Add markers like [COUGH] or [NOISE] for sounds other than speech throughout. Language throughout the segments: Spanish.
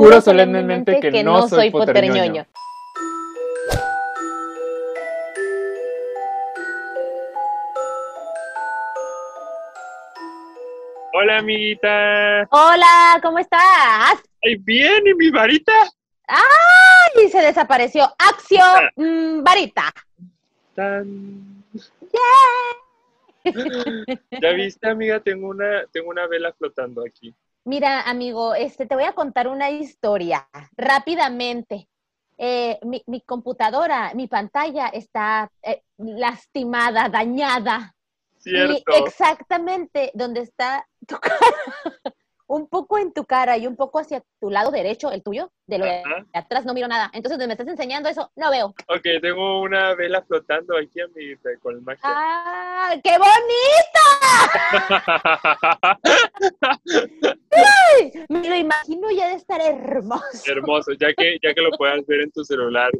Juro solemnemente que no soy poterñoño. Hola, amiguita. Hola, ¿cómo estás? Ay, bien, ¿y mi varita? ¡Ay! Se desapareció. Acción, Ah. mm, varita. Tan. ¡Yeah! [LAUGHS] ¿Ya viste, amiga? Tengo una, tengo una vela flotando aquí. Mira, amigo, este, te voy a contar una historia rápidamente. Eh, mi, mi computadora, mi pantalla está eh, lastimada, dañada. Cierto. Y exactamente donde está tu [LAUGHS] cara, un poco en tu cara y un poco hacia tu lado derecho, el tuyo, de lo de atrás no miro nada. Entonces, donde me estás enseñando eso, no veo. Ok, tengo una vela flotando aquí, amiguita, con magia. ¡Ah, qué bonito! [LAUGHS] Me lo imagino ya de estar hermoso. Hermoso, ya que, ya que lo puedas ver en tu celular,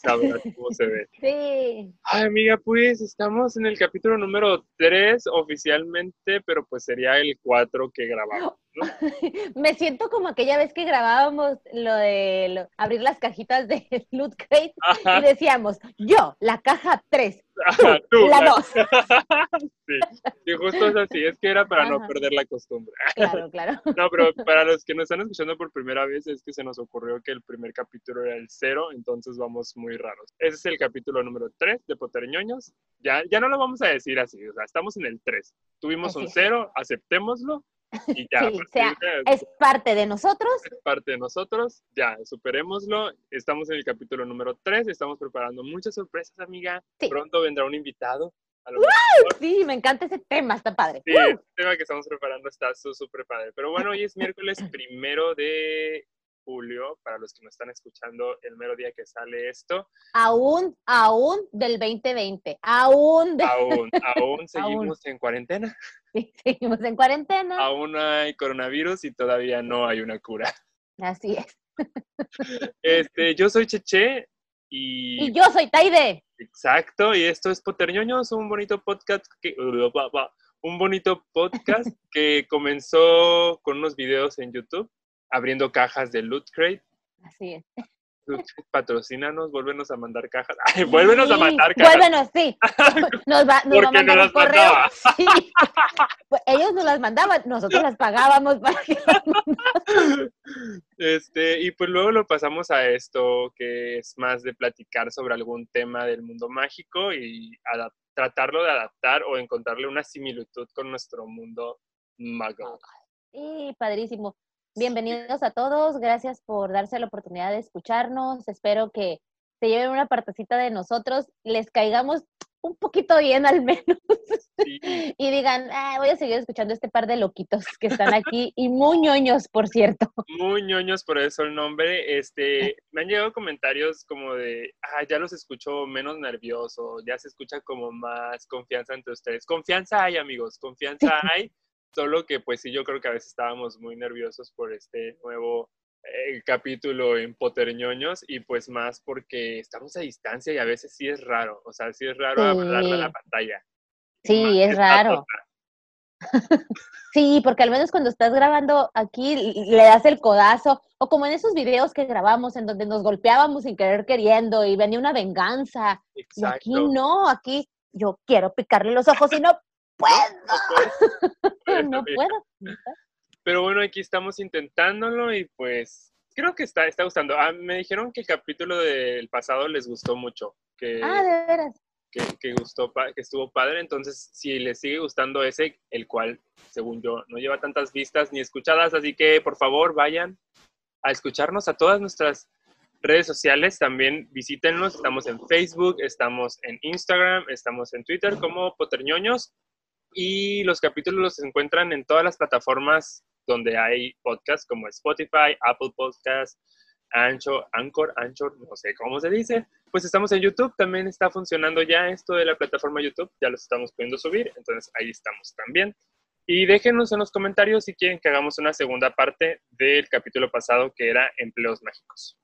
sabrás cómo se ve. [LAUGHS] Sí. Ay, amiga, pues estamos en el capítulo número 3 oficialmente, pero pues sería el 4 que grabamos. [LAUGHS] Me siento como aquella vez que grabábamos lo de lo- abrir las cajitas de [LAUGHS] Loot Crate Ajá, y decíamos, yo, la caja 3, ajá, [LAUGHS] tú. la 2. [LAUGHS] Sí, sí, justo es así, es que era para no Ajá. perder la costumbre. [LAUGHS] Claro, claro. No, pero para los que nos están escuchando por primera vez, es que se nos ocurrió que el primer capítulo era el cero, entonces vamos muy raros. Ese es el capítulo número 3 de Poterñoños. Ya, ya no lo vamos a decir así, o sea, estamos en el 3. Tuvimos Así un cero, aceptémoslo y ya. [LAUGHS] a Sí, partir sea, de- Es parte de nosotros. es parte de nosotros, ya, superémoslo. Estamos en el capítulo número 3, estamos preparando muchas sorpresas, amiga. Sí. Pronto vendrá un invitado. Lo Sí, me encanta ese tema, está padre. Sí, el tema que estamos preparando está súper padre. Pero bueno, hoy es miércoles primero de julio, para los que nos están escuchando el mero día que sale esto. Aún, aún del 2020, aún de- Aún, aún [LAUGHS] seguimos en cuarentena, [LAUGHS] seguimos en cuarentena. aún hay coronavirus y todavía no hay una cura. Así es. [LAUGHS] Este, yo soy Cheche y, Y yo soy Taide. exacto, y esto es Poterñoños, un bonito podcast que un bonito podcast [LAUGHS] que comenzó con unos videos en YouTube abriendo cajas de Loot Crate Así es. [LAUGHS] patrocínanos, vuélvenos a mandar cajas. [LAUGHS] Ay, vuélvenos a mandar cajas. Vuélvenos, sí. [LAUGHS] Nos va, nos va a Porque no las correo. Sí. Pues ellos nos las mandaban, nosotros las pagábamos para que Este, y pues luego lo pasamos a esto, que es más de platicar sobre algún tema del mundo mágico y tratarlo de adaptar o encontrarle una similitud con nuestro mundo mago. Sí, padrísimo. Bienvenidos a todos, gracias por darse la oportunidad de escucharnos. Espero que se lleven una partecita de nosotros, les caigamos un poquito bien al menos Sí, [LAUGHS] y digan, "Ah, voy a seguir escuchando este par de loquitos que están aquí y muy ñoños, por cierto. muy ñoños por eso el nombre. Este, [LAUGHS] me han llegado comentarios como de, ah, ya los escucho menos nervioso, ya se escucha como más confianza entre ustedes. Confianza hay, amigos, confianza hay, solo que pues sí, yo creo que a veces estábamos muy nerviosos por este nuevo eh, capítulo en Poterñoños y pues más porque estamos a distancia y a veces sí es raro, o sea, sí es raro Sí. hablarle a la pantalla. Sí, Más es raro. [LAUGHS] Sí, porque al menos cuando estás grabando aquí le das el codazo, o como en esos videos que grabamos en donde nos golpeábamos sin querer queriendo y venía una venganza. Y aquí Exacto. no, aquí yo quiero picarle los ojos y no puedo, [LAUGHS] Pues, [LAUGHS] no puedo. Pero bueno, aquí estamos intentándolo y pues creo que está, está gustando. Ah, me dijeron que el capítulo del pasado les gustó mucho, que, Ah, de veras. que, que gustó, que estuvo padre. Entonces, si les sigue gustando ese, el cual, según yo, no lleva tantas vistas ni escuchadas, así que por favor vayan a escucharnos a todas nuestras redes sociales. También visítennos. Estamos en Facebook, estamos en Instagram, estamos en Twitter como Poterñoños. Y los capítulos se encuentran en todas las plataformas donde hay podcasts como Spotify, Apple Podcasts, Anchor, Anchor, Anchor, no sé cómo se dice. Pues estamos en YouTube, también está funcionando ya esto de la plataforma YouTube, ya los estamos pudiendo subir, entonces ahí estamos también. Y déjenos en los comentarios si quieren que hagamos una segunda parte del capítulo pasado que era empleos mágicos.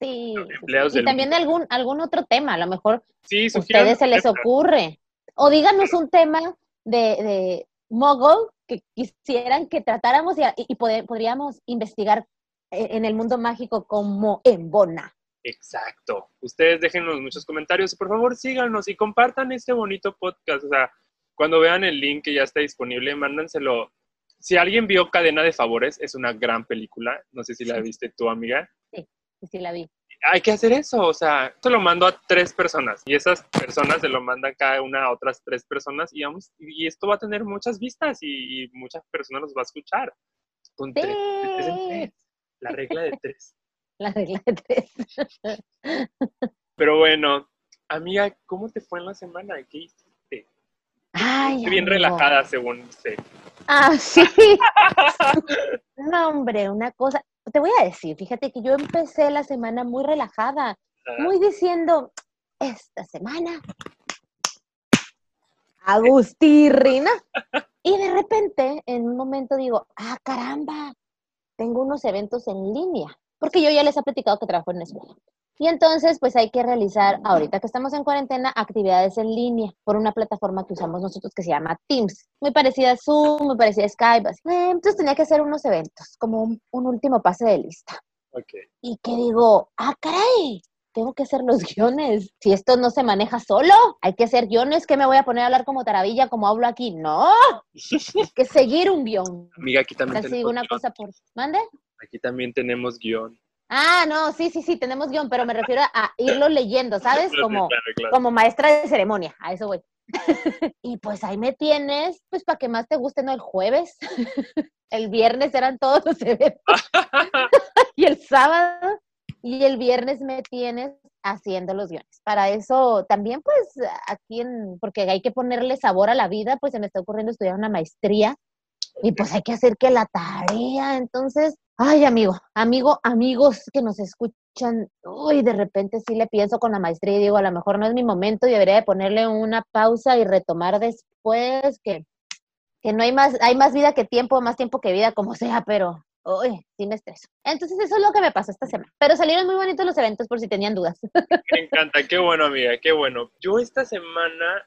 Sí. Y también de algún, algún otro tema, a lo mejor Sí, a sugieran ustedes se les ocurre. O díganos un tema de, de Mogul que quisieran que tratáramos y, y pode- podríamos investigar e, en el mundo mágico como en Bona. Exacto. Ustedes déjenos muchos comentarios y por favor síganos y compartan este bonito podcast. O sea, cuando vean el link que ya está disponible, mándenselo. Si alguien vio Cadena de Favores, es una gran película. No sé si la viste tú, amiga. Sí, sí la vi. Hay que hacer eso, o sea, se lo mando a tres personas y esas personas se lo mandan cada una a otras tres personas y, vamos, y esto va a tener muchas vistas y, muchas personas nos va a escuchar. Con tres, La regla de tres. La regla de tres. [LAUGHS] [LAUGHS] Pero bueno, amiga, ¿cómo te fue en la semana? ¿Qué hiciste? Ay, bien relajada, según usted. Ah, sí. [LAUGHS] no, hombre, una cosa. Te voy a decir, fíjate que yo empecé la semana muy relajada, muy diciendo, esta semana, Agustirrina. [LAUGHS] Y de repente, en un momento digo, ah, caramba, tengo unos eventos en línea, porque yo ya les he platicado que trabajo en una escuela. Y entonces, pues hay que realizar, ahorita que estamos en cuarentena, actividades en línea por una plataforma que usamos nosotros que se llama Teams. Muy parecida a Zoom, muy parecida a Skype. Así. Entonces tenía que hacer unos eventos, como un, último pase de lista. Okay. Y que digo, ah, caray, tengo que hacer los [LAUGHS] guiones. Si esto no se maneja solo, hay que hacer guiones. que me voy a poner a hablar como taravilla, como hablo aquí? No, hay que seguir un guion. Amiga, aquí también. Así, una cosa por. ¿Mande? Aquí también tenemos guion. Ah, no, sí, sí, sí, tenemos guion, pero me refiero a irlo leyendo, ¿sabes? Como, como maestra de ceremonia, a eso voy. [LAUGHS] y pues ahí me tienes, pues para que más te guste, ¿no? El jueves, [LAUGHS] el viernes eran todos los eventos, [LAUGHS] y el sábado, y el viernes me tienes haciendo los guiones. Para eso también, pues, aquí en, porque hay que ponerle sabor a la vida, pues se me está ocurriendo estudiar una maestría, y pues hay que hacer que la tarea, entonces, Ay, amigo, amigo, amigos que nos escuchan, uy, de repente sí le pienso con la maestría y digo, a lo mejor no es mi momento y debería de ponerle una pausa y retomar después, que, que no hay más, hay más vida que tiempo, más tiempo que vida, como sea, pero, uy, sí me estreso. Entonces eso es lo que me pasó esta semana. Pero salieron muy bonitos los eventos por si tenían dudas. Me encanta, qué bueno, amiga, qué bueno. Yo esta semana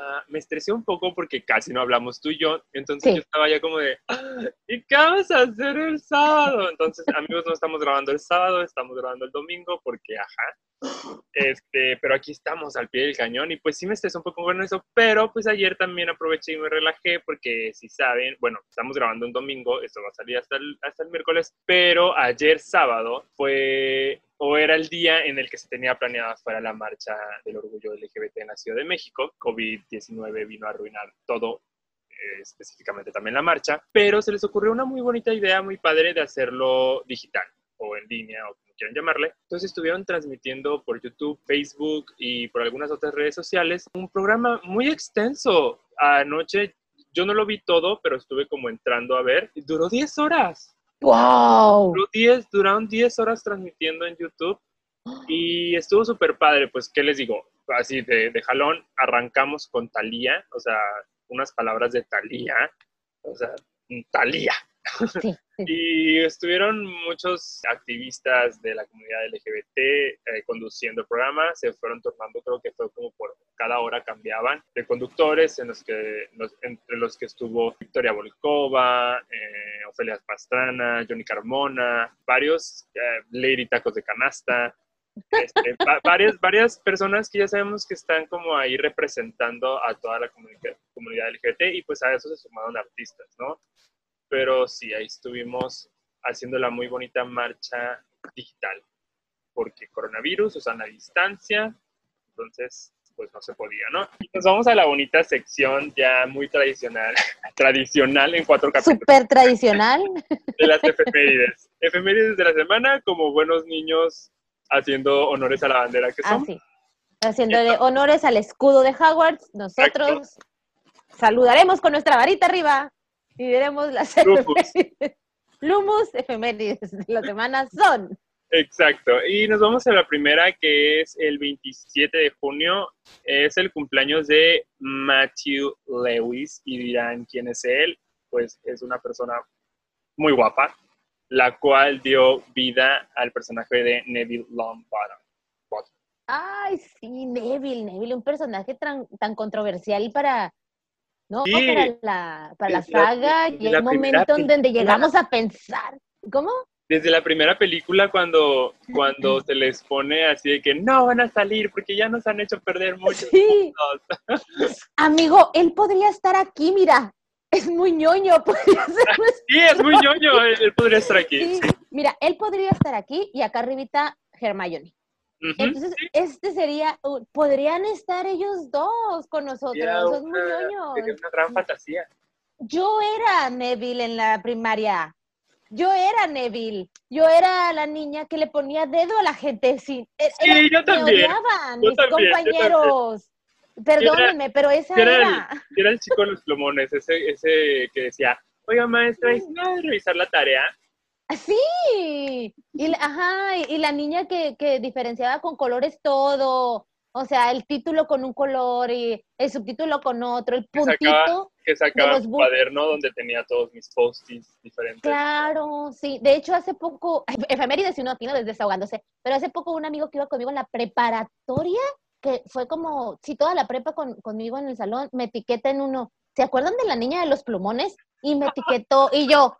Ah, me estresé un poco porque casi no hablamos tú y yo, entonces yo estaba ya como de, ah, ¿y qué vamos a hacer el sábado? Entonces, amigos, no estamos grabando el sábado, estamos grabando el domingo porque, ajá, este, pero aquí estamos al pie del cañón y pues sí me estresé un poco con eso, pero pues ayer también aproveché y me relajé porque si saben, bueno, estamos grabando un domingo, esto va a salir hasta el, hasta el miércoles, pero ayer sábado fue o era el día en el que se tenía planeada fuera la marcha del orgullo LGBT en la Ciudad de México. COVID-19 vino a arruinar todo, eh, específicamente también la marcha, pero se les ocurrió una muy bonita idea, muy padre de hacerlo digital o en línea o como quieran llamarle. Entonces estuvieron transmitiendo por YouTube, Facebook y por algunas otras redes sociales un programa muy extenso. Anoche yo no lo vi todo, pero estuve como entrando a ver. Duró 10 horas. ¡Wow! duraron 10 horas transmitiendo en YouTube y estuvo súper padre. Pues, ¿qué les digo? Así de, de jalón, arrancamos con Talía, o sea, unas palabras de Talía, o sea, Talía. Y estuvieron muchos activistas de la comunidad LGBT eh, conduciendo el programa, se fueron tornando, creo que fue como por cada hora cambiaban de conductores, en los que, entre los que estuvo Victoria Volkova, eh, Ofelia Pastrana, Johnny Carmona, varios, eh, Lady Tacos de Canasta, [LAUGHS] este, varias, varias personas que ya sabemos que están como ahí representando a toda la comunidad LGBT y pues a eso se sumaron artistas, ¿no? Pero sí, ahí estuvimos haciendo la muy bonita marcha digital, porque coronavirus, o sea, la distancia, entonces pues no se podía, ¿no? Y nos vamos a la bonita sección ya muy tradicional, [LAUGHS] tradicional en cuatro capítulos. Súper tradicional. De las efemérides. [LAUGHS] Efemérides de la semana como buenos niños haciendo honores a la bandera que son. Ah, Haciéndole honores al escudo de Hogwarts, nosotros saludaremos con nuestra varita arriba y veremos las efemérides. Lumus efemérides de la semana son. Exacto. Y nos vamos a la primera, que es el 27 de junio. Es el cumpleaños de Matthew Lewis. Y dirán quién es él. Pues es una persona muy guapa, la cual dio vida al personaje de Neville Longbottom. Ay, sí, Neville, Neville, un personaje tan, tan controversial para, ¿no? Para la, para la saga, y el momento en donde llegamos a pensar, ¿cómo? desde la primera película cuando, cuando [LAUGHS] se les pone así de que no van a salir porque ya nos han hecho perder mucho. Sí. [LAUGHS] Amigo, él podría estar aquí, mira. Es muy ñoño. [LAUGHS] podría ser nuestro- Sí, es muy ñoño, él, él podría estar aquí. Sí, Mira, él podría estar aquí y acá arribita Hermione. Entonces, este sería, uh, podrían estar ellos dos con nosotros. Sería Son muy una- ñoños. sería una gran fantasía. Yo era Neville en la primaria. Yo era Neville. Yo era la niña que le ponía dedo a la gente. Sí, e- Sí, yo me también. odiaban Yo mis también, compañeros. Perdónenme, pero esa era el- era. El chico de los plumones, ese, ese que decía, oiga maestra, ¿y si me va a revisar la tarea? Sí. Y, la- ajá, y, la niña que, que diferenciaba con colores todo. O sea, el título con un color y el subtítulo con otro, el Que sacaba- puntito. Que sacaba bu- cuaderno donde tenía todos mis post-its diferentes. Claro, sí. De hecho, hace poco, [LAUGHS] efemérides y uno aquí no desahogándose, pero hace poco un amigo que iba conmigo en la preparatoria, que fue como, si toda la prepa con- conmigo en el salón, me etiqueta en uno. ¿Se acuerdan de la niña de los plumones? Y me [LAUGHS] etiquetó, y yo,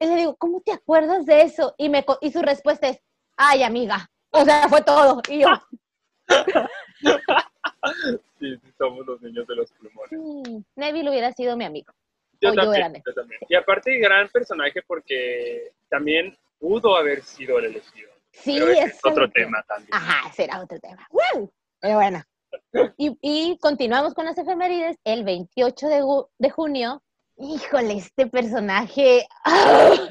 y le digo, ¿cómo te acuerdas de eso? Y, me, y su respuesta es, ay, amiga. O sea, fue todo. Y yo, [LAUGHS] Sí, sí, somos los niños de los plumones. "Mm, Neville hubiera sido mi amigo. Yo O yo también, Ned. yo también. Y aparte, gran personaje porque también pudo haber sido el elegido. Sí, Pero ese es otro el tema también. Ajá, será otro tema. ¡Wow! Pero bueno. [LAUGHS] Y, y continuamos con las efemérides. El 28 de, de junio, híjole, este personaje. ¡ah!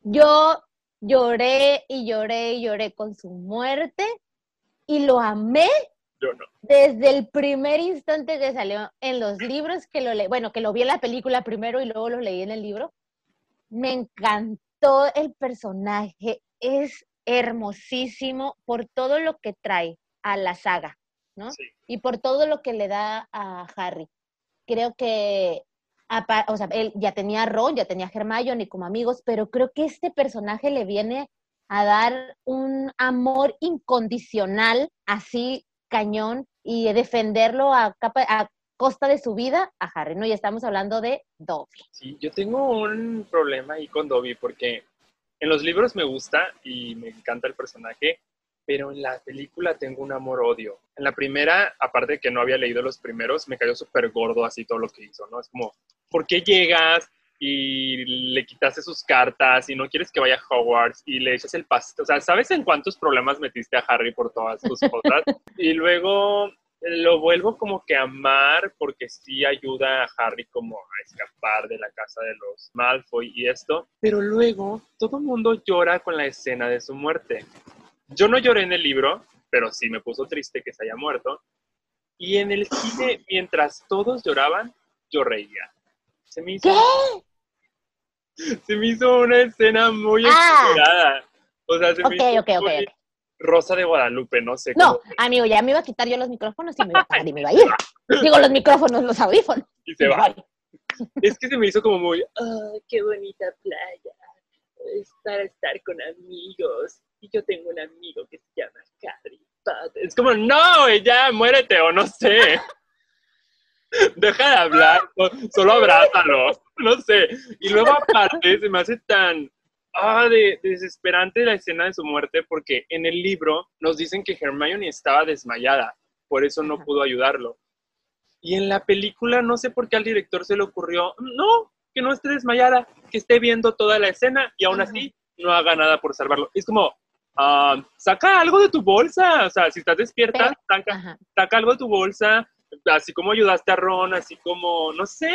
Yo lloré y lloré y lloré con su muerte y lo amé Yo no. desde el primer instante que salió en los libros, que lo le bueno, que lo vi en la película primero y luego lo leí en el libro. Me encantó el personaje, es hermosísimo por todo lo que trae a la saga, ¿no? Sí. Y por todo lo que le da a Harry. Creo que, o sea, él ya tenía a Ron, ya tenía a Hermione como amigos, pero creo que este personaje le viene a dar un amor incondicional, así cañón, y defenderlo a, capa- a costa de su vida a Harry, ¿no? Y estamos hablando de Dobby. Sí, yo tengo un problema ahí con Dobby porque en los libros me gusta y me encanta el personaje, pero en la película tengo un amor-odio. En la primera, aparte de que no había leído los primeros, me cayó súper gordo así todo lo que hizo, ¿no? Es como, ¿por qué llegas y le quitaste sus cartas y no quieres que vaya a Hogwarts y le echas el pastel? O sea, ¿sabes en cuántos problemas metiste a Harry por todas tus cosas? [LAUGHS] y luego lo vuelvo como que a amar porque sí ayuda a Harry como a escapar de la casa de los Malfoy y esto, pero luego todo el mundo llora con la escena de su muerte. Yo no lloré en el libro, pero sí me puso triste que se haya muerto. Y en el cine, mientras todos lloraban, yo reía. Se me hizo, se me hizo una escena muy Ah. exagerada. O sea, se me hizo ok, ok, muy ok. Rosa de Guadalupe, no sé. No, cómo- amigo, ya me iba a quitar yo los micrófonos y me iba a parar y me iba a ir. [LAUGHS] Digo, los micrófonos, los audífonos. y se va. Es que se me hizo como muy, ¡ay, qué bonita playa! Es para estar con amigos. Y yo tengo un amigo que se llama Potter. Es como, no, ya, muérete o no sé. [LAUGHS] Deja de hablar, so- solo abrázalo, [LAUGHS] no sé. Y luego aparte se me hace tan ah, de, desesperante la escena de su muerte porque en el libro nos dicen que Hermione estaba desmayada, por eso no pudo ayudarlo. Y en la película no sé por qué al director se le ocurrió, no, que no esté desmayada, que esté viendo toda la escena y aún así no haga nada por salvarlo. Es como, ah, saca algo de tu bolsa, o sea, si estás despierta, Pero- saca, saca algo de tu bolsa, así como ayudaste a Ron, así como, no sé,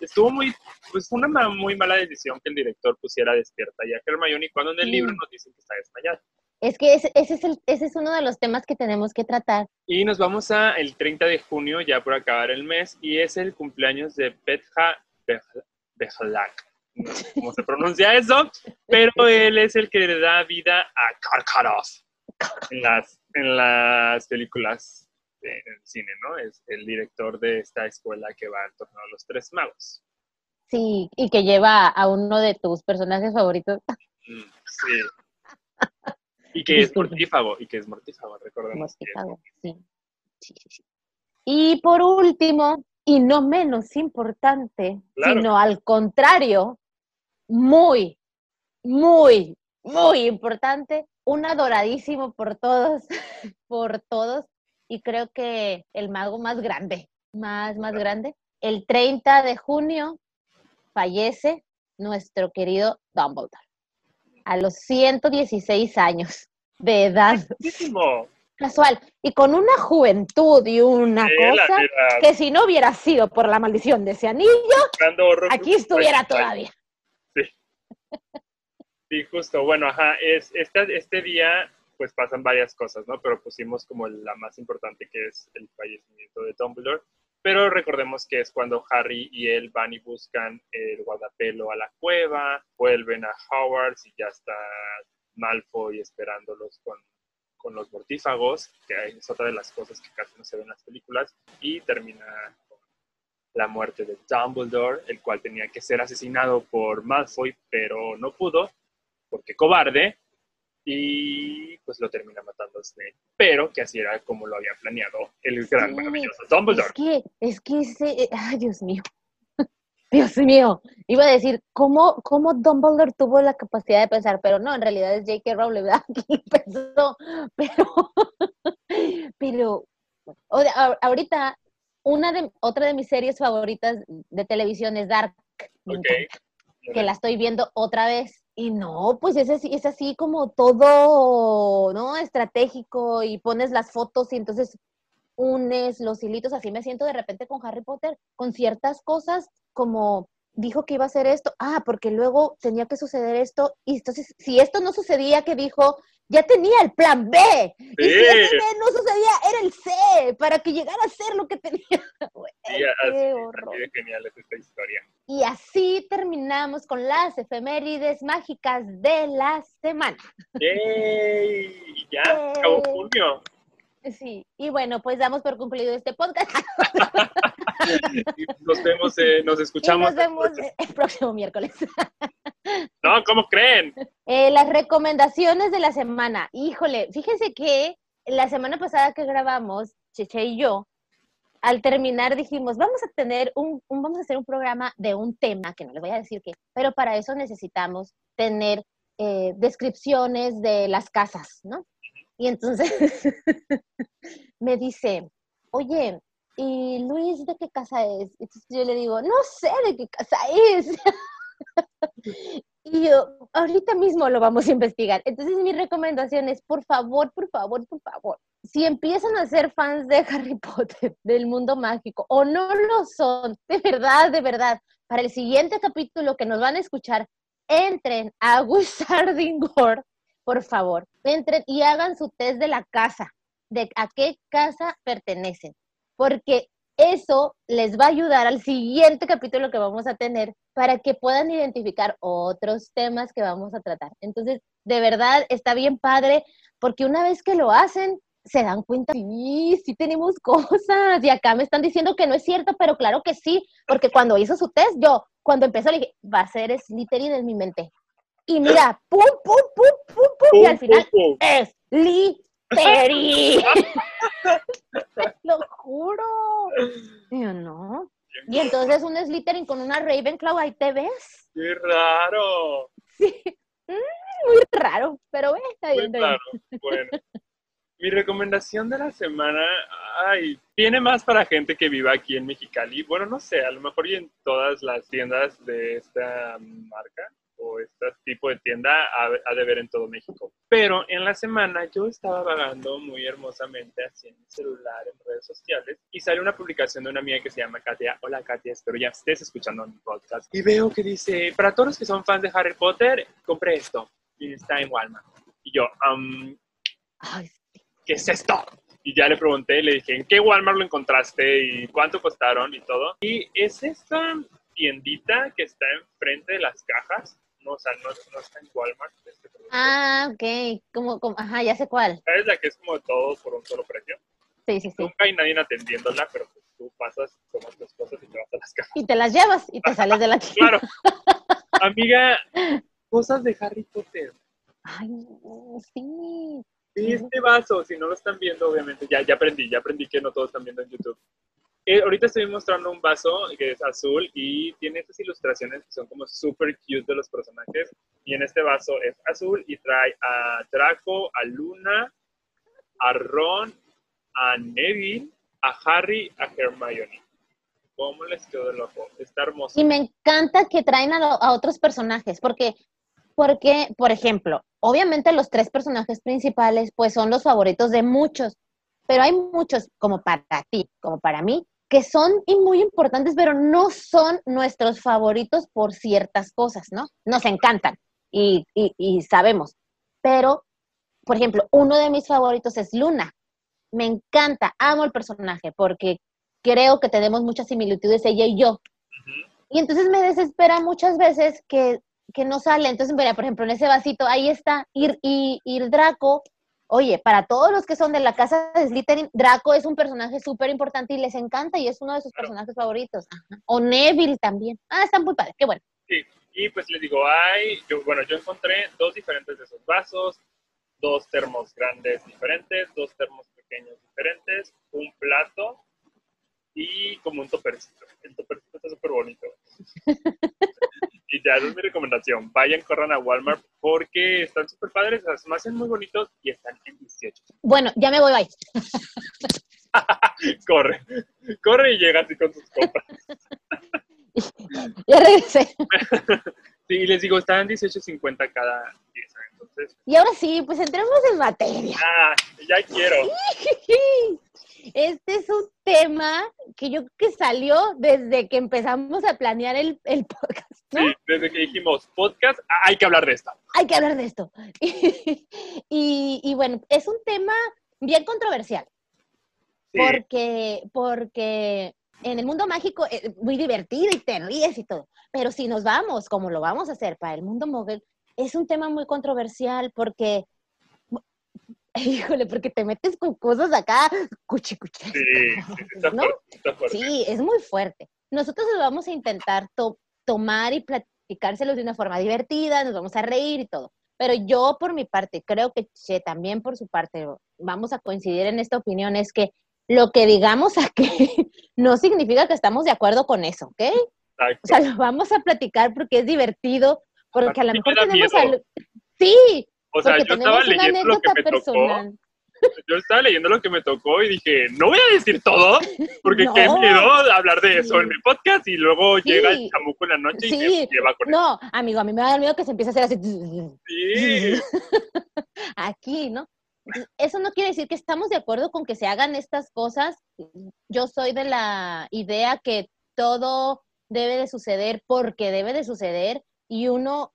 estuvo muy, pues fue una muy mala decisión que el director pusiera despierta ya que Hermione cuando en el Sí. libro nos dicen que está desmayada. Es que ese, ese es el- ese es uno de los temas que tenemos que tratar. Y nos vamos a el 30 de junio, ya por acabar el mes, y es el cumpleaños de Petja sé cómo se pronuncia eso, pero él es el que le da vida a Karkaroff en las, en las películas de- en el cine, ¿no? Es el director de esta escuela que va al torneo de los tres magos. Sí, y que lleva a uno de tus personajes favoritos. Mm, sí. Y que es mortífago, y que es mortífago, recordemos. que es Mortífago, sí. Sí, sí, sí. Y por último, y no menos importante, Claro. sino al contrario, muy, muy muy importante, un adoradísimo por todos, [LAUGHS] por todos, y creo que el mago más grande, más, más grande. El 30 de junio fallece nuestro querido Dumbledore, a los 116 años de edad. Casual. Y con una juventud y una cosa que si no hubiera sido por la maldición de ese anillo, aquí estuviera todavía. Sí. Justo. Bueno, ajá, es, este, este día pues pasan varias cosas, ¿no? Pero pusimos como la más importante que es el fallecimiento de Dumbledore. Pero recordemos que es cuando Harry y él van y buscan el guardapelo a la cueva, vuelven a Hogwarts y ya está Malfoy esperándolos con, con los mortífagos, que es otra de las cosas que casi no se ven en las películas, y termina con la muerte de Dumbledore, el cual tenía que ser asesinado por Malfoy, pero no pudo, porque cobarde, y pues lo termina matando Snape, pero que así era como lo había planeado el gran maravilloso Dumbledore. Es que, es que ese, ay Dios mío, [LAUGHS] Dios mío, iba a decir, ¿cómo, ¿cómo Dumbledore tuvo la capacidad de pensar? Pero no, en realidad es J.K. Rowling, ¿verdad? [LAUGHS] Que pensó, pero, [LAUGHS] pero, ahorita, una de, otra de mis series favoritas de televisión es Dark, que la estoy viendo otra vez. Y no, pues es así, es así como todo, ¿no? Estratégico y pones las fotos y entonces unes los hilitos, así me siento de repente con Harry Potter, con ciertas cosas como dijo que iba a hacer esto, ah, porque luego tenía que suceder esto, y entonces si esto no sucedía, que dijo, ya tenía el plan B, y si ese B no sucedía, era el C, para que llegara a ser lo que tenía. [LAUGHS] qué horror. genial es esta historia. Y así terminamos con las efemérides mágicas de la semana. ¡Yay! Ya, acabó junio. Sí, y bueno, pues damos por cumplido este podcast. [LAUGHS] nos vemos, eh, nos escuchamos. nos vemos el próximo miércoles. [LAUGHS] no, ¿cómo creen? Eh, las recomendaciones de la semana. Híjole, fíjense que la semana pasada que grabamos, Cheche y yo, al terminar dijimos, vamos a tener un, vamos a hacer un programa de un tema, que no les voy a decir qué, pero para eso necesitamos tener eh, descripciones de las casas, ¿no? Y entonces [LAUGHS] me dice, oye, ¿y Luis de qué casa es? Entonces yo le digo, no sé de qué casa es. [LAUGHS] y yo, ahorita mismo lo vamos a investigar. Entonces mi recomendación es, por favor, por favor, por favor, si empiezan a ser fans de Harry [LAUGHS] Potter, del mundo mágico, o no lo son, de verdad, de verdad, para el siguiente capítulo que nos van a escuchar, entren a [LAUGHS] Wizarding por favor, entren y hagan su test de la casa, de a qué casa pertenecen, porque eso les va a ayudar al siguiente capítulo que vamos a tener para que puedan identificar otros temas que vamos a tratar. Entonces, de verdad, está bien padre, porque una vez que lo hacen, se dan cuenta, sí, sí tenemos [LAUGHS] cosas, y acá me están diciendo que no es cierto, pero claro que sí, porque cuando hizo su test, yo, cuando empezó, le dije, va a ser Slytherin en mi mente. Y mira, pum, pum, pum, pum, pum, y al final es. [LAUGHS] Lo juro. Yo no. Y entonces un Slytherin con una Ravenclaw, ahí te ves. ¡Qué raro! Sí, mm, muy raro, pero está bien. Muy raro. Bueno, mi recomendación de la semana, ay, viene más para gente que viva aquí en Mexicali. Bueno, no sé, a lo mejor y en todas las tiendas de esta marca o este tipo de tienda ha, de ver en todo México. Pero en la semana yo estaba vagando muy hermosamente así en mi celular, en redes sociales, y sale una publicación de una amiga que se llama Katia. Hola Katia, espero ya estés escuchando mi podcast. Y veo que dice, para todos los que son fans de Harry Potter, compré esto. Y está en Walmart. Y yo, um, ¿qué es esto? y ya le pregunté, le dije, ¿en qué Walmart lo encontraste y cuánto costaron y todo? Y es esta tiendita que está enfrente de las cajas no, o sea, no, está en Walmart. Este ah, ok, como, como, ajá, ya sé cuál. ¿Sabes la que es como todo por un solo precio? Sí, sí, sí. Nunca hay nadie atendiéndola, pero pues tú pasas, tomas tus cosas y te vas a las cajas. Y te las llevas y te sales de la [LAUGHS] tienda. claro. Amiga, [LAUGHS] cosas de Harry Potter. Ay, sí. Sí, este vaso, si no lo están viendo, obviamente, ya, ya aprendí, ya aprendí que no todos están viendo en YouTube. Eh, ahorita estoy mostrando un vaso que es azul y tiene estas ilustraciones que son como super cute de los personajes. Y en este vaso es azul y trae a Draco, a Luna, a Ron, a Neville, a Harry, a Hermione. ¿Cómo les quedó el ojo? Está hermoso. Y me encanta que traen a, a otros personajes, porque, porque, por ejemplo, obviamente los tres personajes principales, pues son los favoritos de muchos, pero hay muchos, como para ti, como para mí, que son y muy importantes, pero no son nuestros favoritos por ciertas cosas, ¿no? Nos encantan y, y, y sabemos, pero, por ejemplo, uno de mis favoritos es Luna. Me encanta, amo el personaje porque creo que tenemos muchas similitudes ella y yo. Y entonces me desespera muchas veces que, que no sale. Entonces, mira, por ejemplo, en ese vasito, ahí está, y, y el Draco. Oye, para todos los que son de la casa de Slytherin, Draco es un personaje súper importante y les encanta y es uno de sus Claro. personajes favoritos. Ajá. O Neville también. Ah, están muy padres, qué bueno. Sí, y pues les digo, hay, yo, bueno, yo encontré dos diferentes de esos vasos, dos termos grandes diferentes, dos termos pequeños diferentes, un plato y como un topercito. El topercito está súper bonito. Y ya, esa es mi recomendación. Vayan, corran a Walmart porque están súper padres, me hacen muy bonitos y están en 18. Bueno, ya me voy, bye. [LAUGHS] Corre, corre y llega así con tus compras. Ya regresé. Sí, y les digo, están en 18.50 cada pieza, entonces, Y ahora sí, pues entremos en materia. ah, ya quiero. Este es un tema que yo creo que salió desde que empezamos a planear el, el podcast, ¿no? Sí, desde que dijimos podcast, ah, hay que hablar de esta. Hay que hablar de esto. [LAUGHS] y, y bueno, es un tema bien controversial, Sí, porque, porque en el mundo mágico es muy divertido y te ríes y todo, pero si nos vamos, como lo vamos a hacer para el mundo mogul, es un tema muy controversial porque, [LAUGHS] híjole, porque te metes con cosas acá, cuchi, cuchi, [LAUGHS] sí, está ¿no? fuerte, está fuerte. Sí, es muy fuerte. Nosotros lo vamos a intentar to- tomar y platicárselos de una forma divertida, nos vamos a reír y todo. Pero yo por mi parte, creo que Che también por su parte, vamos a coincidir en esta opinión, es que lo que digamos [LAUGHS] aquí no significa que estamos de acuerdo con eso, ¿ok? Exacto. O sea, lo vamos a platicar porque es divertido, porque a lo A mí mejor tenemos... al- Sí, o sea, yo estaba leyendo lo que me tocó. Yo estaba leyendo lo que me tocó y dije, no voy a decir todo, porque [LAUGHS] No. qué miedo hablar de eso Sí. en mi podcast y luego Sí. llega el chamuco en la noche y se lleva con él. No, amigo, a mí me da miedo que se empiece a hacer así. Sí, [LAUGHS] aquí, ¿no? Eso no quiere decir que estamos de acuerdo con que se hagan estas cosas. Yo soy de la idea que todo debe de suceder porque debe de suceder y uno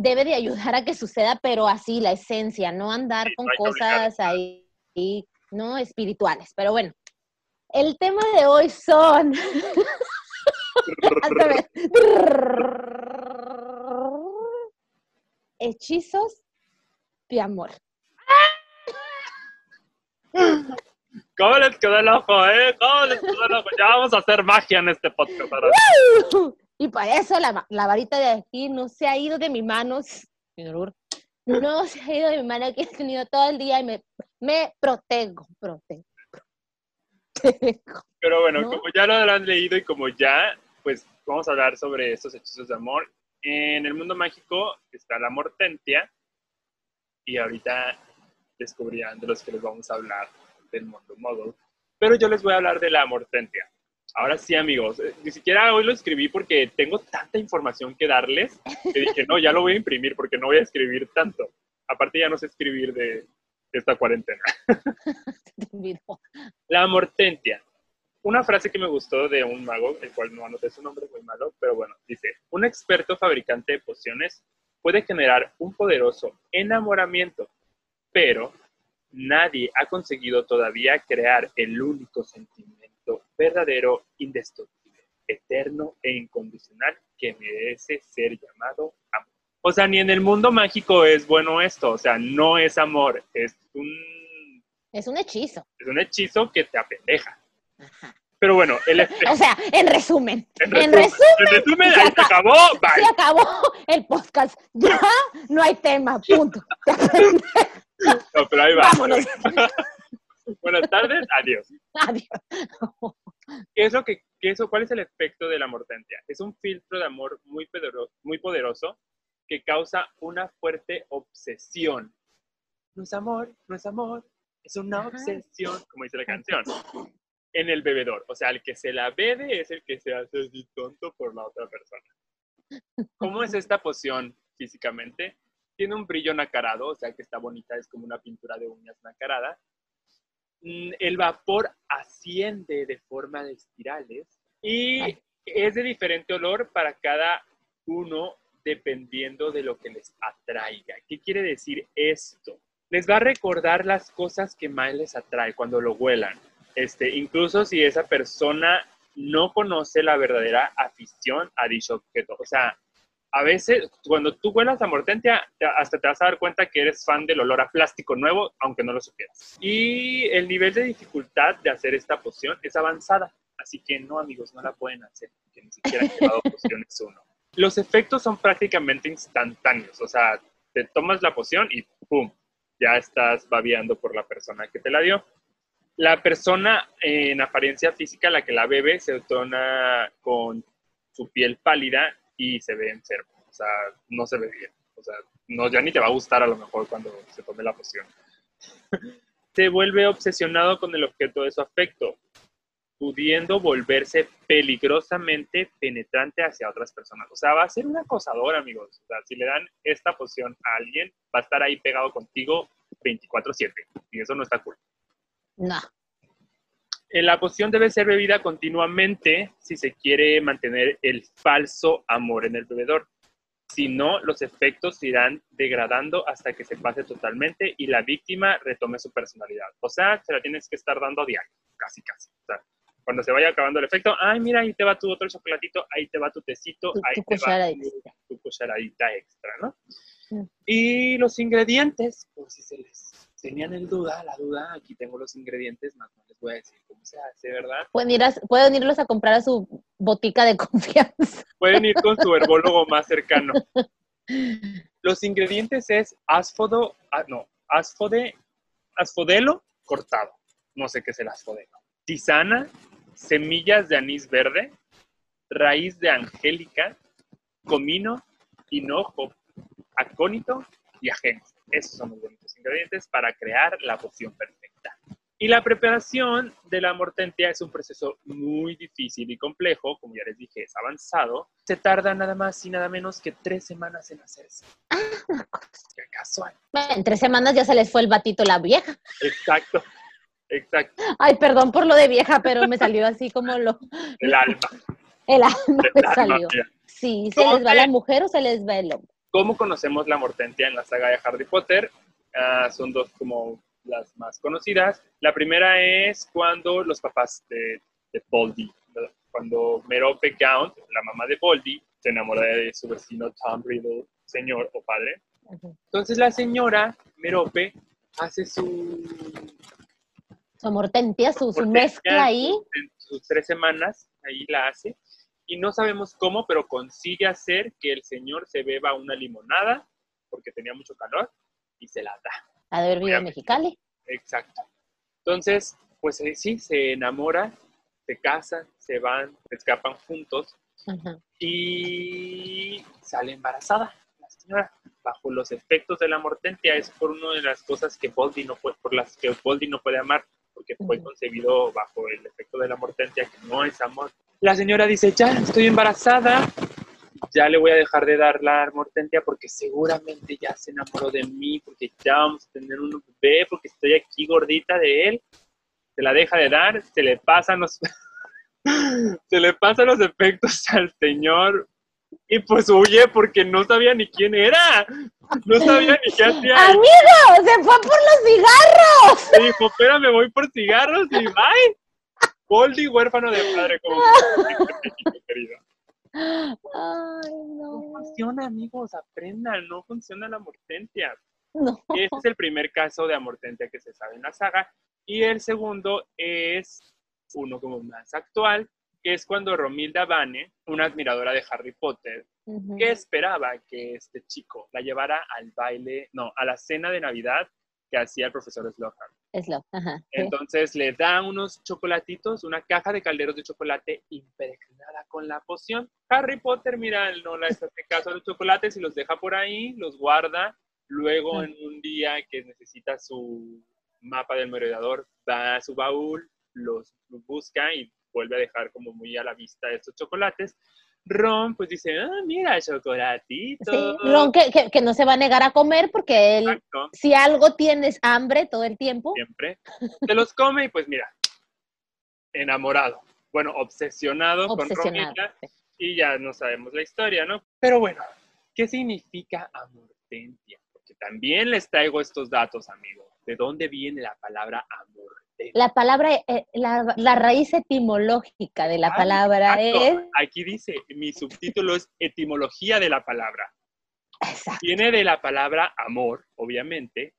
debe de ayudar a que suceda, pero así, la esencia, no andar Sí, con no obligar cosas ahí, no espirituales. Pero bueno, el tema de hoy son... [LAUGHS] Hechizos de amor. ¿Cómo les quedó el ojo, eh? ¿Cómo les quedó el ojo? Ya vamos a hacer magia en este podcast. ahora. Y por eso la, la varita de aquí no se ha ido de mis manos. No se ha ido de mi mano que he tenido todo el día y me, me protejo, protejo. protejo. Pero bueno, ¿No? como ya lo habrán leído y como ya, pues vamos a hablar sobre estos hechizos de amor. En el mundo mágico está la mortentia y ahorita descubrirán de los que les vamos a hablar del mundo model. Pero yo les voy a hablar de la mortentia. Ahora sí, amigos, eh, ni siquiera hoy lo escribí porque tengo tanta información que darles que dije, no, ya lo voy a imprimir porque no voy a escribir tanto. Aparte ya no sé escribir de esta cuarentena. [LAUGHS] La mortentia. Una frase que me gustó de un mago, el cual no anoté su nombre, muy malo, pero bueno, dice, un experto fabricante de pociones puede generar un poderoso enamoramiento, pero nadie ha conseguido todavía crear el único sentimiento verdadero, indestructible, eterno e incondicional que merece ser llamado amor. O sea, ni en el mundo mágico es bueno esto, o sea, no es amor, es un Es un hechizo. es un hechizo que te apendeja. Ajá. Pero bueno, el. [LAUGHS] O sea, en resumen, En en resumen, en resumen, se ahí se aca- acabó. se acabó el podcast. Ya no hay tema, punto. [LAUGHS] No, pero ahí va. Vámonos. [LAUGHS] Buenas tardes, adiós. Adiós. ¿Qué es lo que, qué es, ¿Cuál es el efecto de la mortentia? Es un filtro de amor muy poderoso, muy poderoso que causa una fuerte obsesión. No es amor, no es amor, es una obsesión, como dice la canción, en el bebedor. O sea, el que se la bebe es el que se hace así tonto por la otra persona. ¿Cómo es esta poción físicamente? Tiene un brillo nacarado, o sea que está bonita, es como una pintura de uñas nacarada. Mm, el vapor asciende de forma de espirales y es de diferente olor para cada uno dependiendo de lo que les atraiga. ¿Qué quiere decir esto? Les va a recordar las cosas que más les atrae cuando lo huelan. Este, incluso si esa persona no conoce la verdadera afición a dicho objeto. O sea, a veces cuando tú huelas a mortentia, hasta te vas a dar cuenta que eres fan del olor a plástico nuevo, aunque no lo supieras. Y el nivel de dificultad de hacer esta poción es avanzada. Así que no, amigos, no la pueden hacer, que ni siquiera han llevado [LAUGHS] pociones uno. Los efectos son prácticamente instantáneos. O sea, te tomas la poción y ¡pum! Ya estás babeando por la persona que te la dio. La persona en apariencia física, la que la bebe, se torna con su piel pálida y se ve enfermo. O sea, no se ve bien. O sea, no, ya ni te va a gustar a lo mejor cuando se tome la poción. [LAUGHS] se vuelve obsesionado con el objeto de su afecto, pudiendo volverse peligrosamente penetrante hacia otras personas. O sea, va a ser un acosador, amigos. O sea, si le dan esta poción a alguien, va a estar ahí pegado contigo 24/7. Y eso no está cool. No. La poción debe ser bebida continuamente si se quiere mantener el falso amor en el bebedor. Si no, los efectos irán degradando hasta que se pase totalmente y la víctima retome su personalidad. O sea, se la tienes que estar dando a diario, casi, casi. O sea, cuando se vaya acabando el efecto, ay, mira, ahí te va tu otro chocolatito, ahí te va tu tecito, ahí te va tu, tu, cucharadita extra, ¿no? Mm. Y los ingredientes, por si se les tenían el duda, la duda, aquí tengo los ingredientes, más no les voy a decir cómo se hace, ¿verdad? Pueden, ir pueden irlos a comprar a su botica de [LAUGHS] confianza. Pueden ir con su herbólogo más cercano. [LAUGHS] Los ingredientes es asfodo, ah, no, asfode, asfodelo cortado. No sé qué es el asfodelo. Tisana, semillas de anís verde, raíz de angélica, comino, hinojo, acónito y ajenjo. Esos son los bonitos ingredientes para crear la poción perfecta. Y la preparación de la mortentia es un proceso muy difícil y complejo, como ya les dije, es avanzado. Se tarda nada más y nada menos que tres semanas en hacerse. Ah, Qué casual. en tres semanas ya se les fue el batito la vieja. Exacto, exacto. Ay, perdón por lo de vieja, pero me salió así como lo... El alma. El alma me salió. Sí, ¿se les va la mujer o se les va el hombre? ¿Cómo conocemos la mortentia en la saga de Harry Potter? Son dos como las más conocidas. La primera es cuando los papás de, de Boldy, cuando Merope Count, la mamá de Boldy, se enamora de su vecino Tom Riddle, señor o padre. Entonces la señora Merope hace su... Su mortentia, su, su mezcla ahí. En sus tres semanas, ahí la hace y no sabemos cómo, pero consigue hacer que el señor se beba una limonada porque tenía mucho calor y se la da. A de haber en Mexicali. Exacto. Entonces, pues eh, sí, se enamora, se casan, se van, se escapan juntos y sale embarazada la señora bajo los efectos de la mortentia. Es por una de las cosas que Boldy no puede, por las que Boldy no puede amar porque fue concebido bajo el efecto de la mortentia, que no es amor. La señora dice, ya estoy embarazada, ya le voy a dejar de dar la mortentia porque seguramente ya se enamoró de mí, porque ya vamos a tener un bebé, porque estoy aquí gordita de él. Se la deja de dar, se le pasan los, [LAUGHS] se le pasan los efectos [LAUGHS] al señor y pues huye porque no sabía ni quién era. No sabía ni qué hacía. ¡Amigo! ¡Se fue por los cigarros! dijo, espérame, voy por cigarros y bye. Poldi, huérfano de padre, como [LAUGHS] querido. Ay, no. no funciona, amigos, aprendan, no funciona la amortentia. No. Este es el primer caso de amortentia que se sabe en la saga. Y el segundo es uno como más actual, que es cuando Romilda Vane, una admiradora de Harry Potter, que esperaba que este chico la llevara al baile, no, a la cena de Navidad que hacía el profesor Slocum. Slow, ajá. sí. Entonces le da unos chocolatitos, una caja de calderos de chocolate impregnada con la poción. Harry Potter, mira, no le hace caso a los chocolates y los deja por ahí, los guarda. Luego, en un día que necesita su mapa del merodeador, va a su baúl, los busca y vuelve a dejar como muy a la vista estos chocolates. Ron, pues dice, ah, mira, chocolatito. Sí, Ron que, que- que no se va a negar a comer porque él, Exacto. si algo tienes hambre todo el tiempo, siempre. Se los come y pues mira, enamorado. Bueno, obsesionado, obsesionado. con Romita y ya no sabemos la historia, ¿no? Pero bueno, ¿qué significa amortentia? Porque también les traigo estos datos, amigo. ¿De dónde viene la palabra amortentia? La palabra, eh, la, la raíz etimológica de la Ah, palabra exacto. es... Aquí dice, mi subtítulo es etimología de la palabra. Exacto. Viene de la palabra amor, obviamente,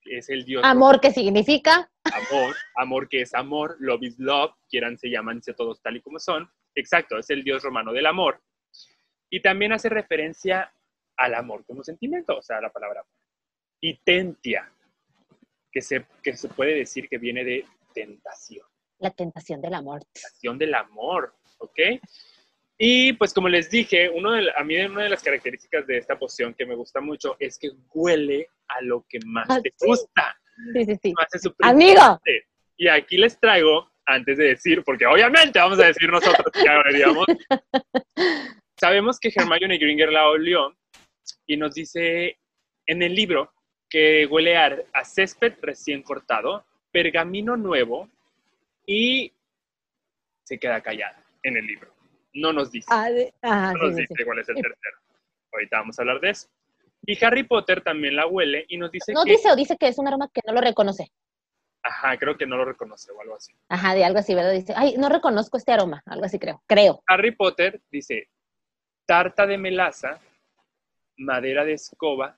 que es el dios Amor, ¿qué significa? amor, amor que es amor, love is love, quieran se llamanse todos tal y como son. Exacto, es el dios romano del amor. Y también hace referencia al amor como sentimiento, o sea, la palabra amor. Y tentia, que se, que se puede decir que viene de tentación, La tentación del amor. tentación del amor, ¿ok? Y pues como les dije, uno de, la- a mí una de las características de esta poción que me gusta mucho es que huele a lo que más Ah, te sí. gusta. Sí, sí, sí. Hace Amigo. Y aquí les traigo, antes de decir, porque obviamente vamos a decir nosotros que oleríamos, [LAUGHS] sabemos que Hermione Gringer la olió y nos dice en el libro que huele a, a césped recién cortado, pergamino nuevo y se queda callada en el libro. No nos dice. ah, de- ajá, no sí, nos sí, dice sí. cuál es el tercero. Ahorita vamos a hablar de eso. Y Harry Potter también la huele y nos dice No que... dice o dice que es un aroma que no lo reconoce. Ajá, creo que no lo reconoce o algo así. Ajá, de algo así, ¿verdad? Dice, ay, no reconozco este aroma, algo así creo, creo. Harry Potter dice tarta de melaza, madera de escoba,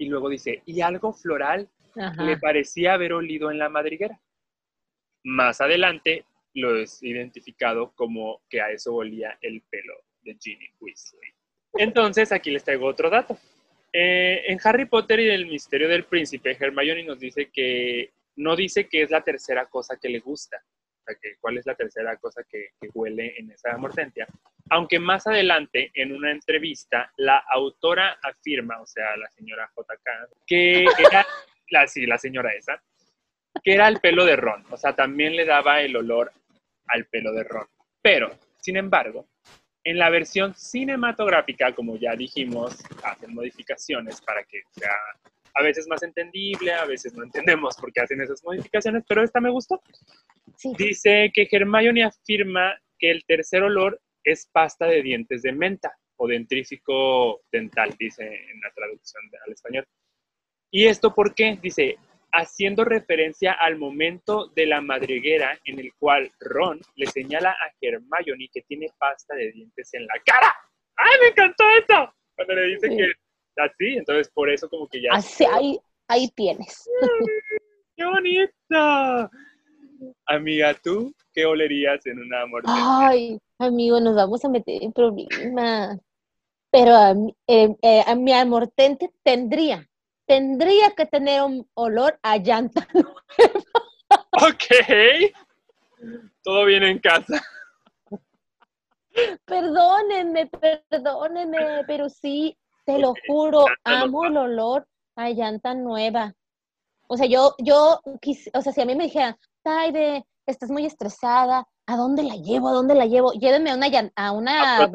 y luego dice, y algo floral Ajá. le parecía haber olido en la madriguera. Más adelante lo es identificado como que a eso olía el pelo de Ginny Weasley. Entonces, aquí les traigo otro dato. Eh, en Harry Potter y el misterio del príncipe, Hermione nos dice que no dice que es la tercera cosa que le gusta, sea, que cuál es la tercera cosa que, que huele en esa amortentia. Aunque más adelante, en una entrevista, la autora afirma, o sea, la señora JK, que era, [LAUGHS] la, sí, la señora esa, que era el pelo de Ron, o sea, también le daba el olor al pelo de Ron. Pero, sin embargo, en la versión cinematográfica, como ya dijimos, hacen modificaciones para que sea a veces más entendible, a veces no entendemos por qué hacen esas modificaciones, pero esta me gustó. Sí. Dice que Hermione afirma que el tercer olor es pasta de dientes de menta o dentrífico dental, dice en la traducción al español. ¿Y esto por qué? Dice, haciendo referencia al momento de la madriguera en el cual Ron le señala a Hermione que tiene pasta de dientes en la cara. ¡Ay, me encantó esto! Cuando le dice Sí. que así, entonces por eso como que ya... Así, ahí, ahí tienes. [LAUGHS] ¡Qué bonito! Amiga, ¿tú qué olerías en una muerte? Ay, amigo, nos vamos a meter en problemas. Pero a, eh, eh, a mi amortente tendría, tendría que tener un olor a llanta. [LAUGHS] Ok. Todo bien en casa. Perdónenme, perdónenme, pero sí, te lo juro, amo el olor a llanta nueva. O sea, yo, yo, quis- o sea, si a mí me dijeran, Taide, estás muy estresada, ¿a dónde la llevo? ¿A dónde la llevo? Llévenme a una, a una,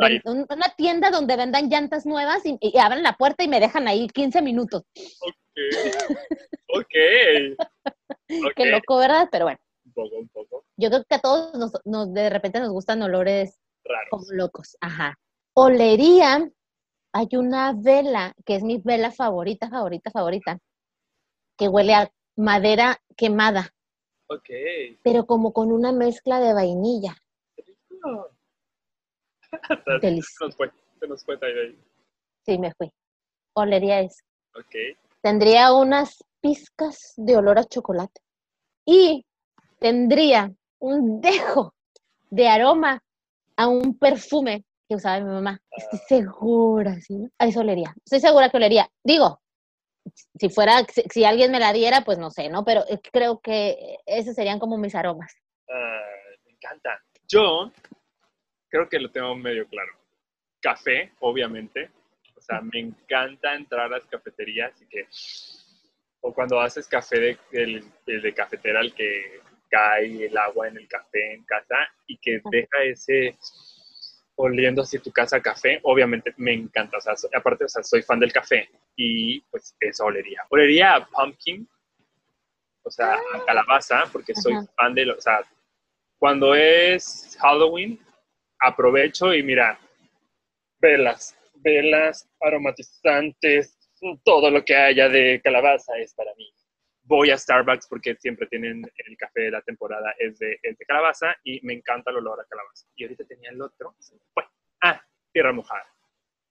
una tienda donde vendan llantas nuevas y, y abran la puerta y me dejan ahí 15 minutos. Ok. [LAUGHS] Ok. Ok. Qué loco, ¿verdad? Pero bueno, Un poco, un poco. yo creo que a todos nos, nos- de repente nos gustan olores como locos. Ajá. Olería, hay una vela, que es mi vela favorita, favorita, favorita, que huele a madera quemada, Ok. pero como con una mezcla de vainilla. [LAUGHS] Se nos fue, se nos fue Taide. Sí, me fui. Olería eso. Ok. Tendría unas pizcas de olor a chocolate. Y tendría un dejo de aroma a un perfume que usaba mi mamá. Estoy segura, ¿sí? A eso olería. Estoy segura que olería. Digo, si fuera, si, si alguien me la diera, pues no sé, ¿no? Pero eh, creo que esos serían como mis aromas. Ah, me encanta. Yo creo que lo tengo medio claro. Café, obviamente. O sea, me encanta entrar a las cafeterías y que... O cuando haces café de, el- el de cafetera al que cae el agua en el café en casa y que deja ese oliendo así tu casa a café, obviamente me encanta. O sea, so- aparte, o sea, soy fan del café y pues eso olería. Olería a pumpkin, o sea, a calabaza, porque soy fan de, o sea, cuando es Halloween, aprovecho y mira, velas, velas aromatizantes, todo lo que haya de calabaza es para mí. Voy a Starbucks porque siempre tienen el café de la temporada, es de, es de calabaza y me encanta el olor a calabaza. Y ahorita tenía el otro. Ah, tierra mojada.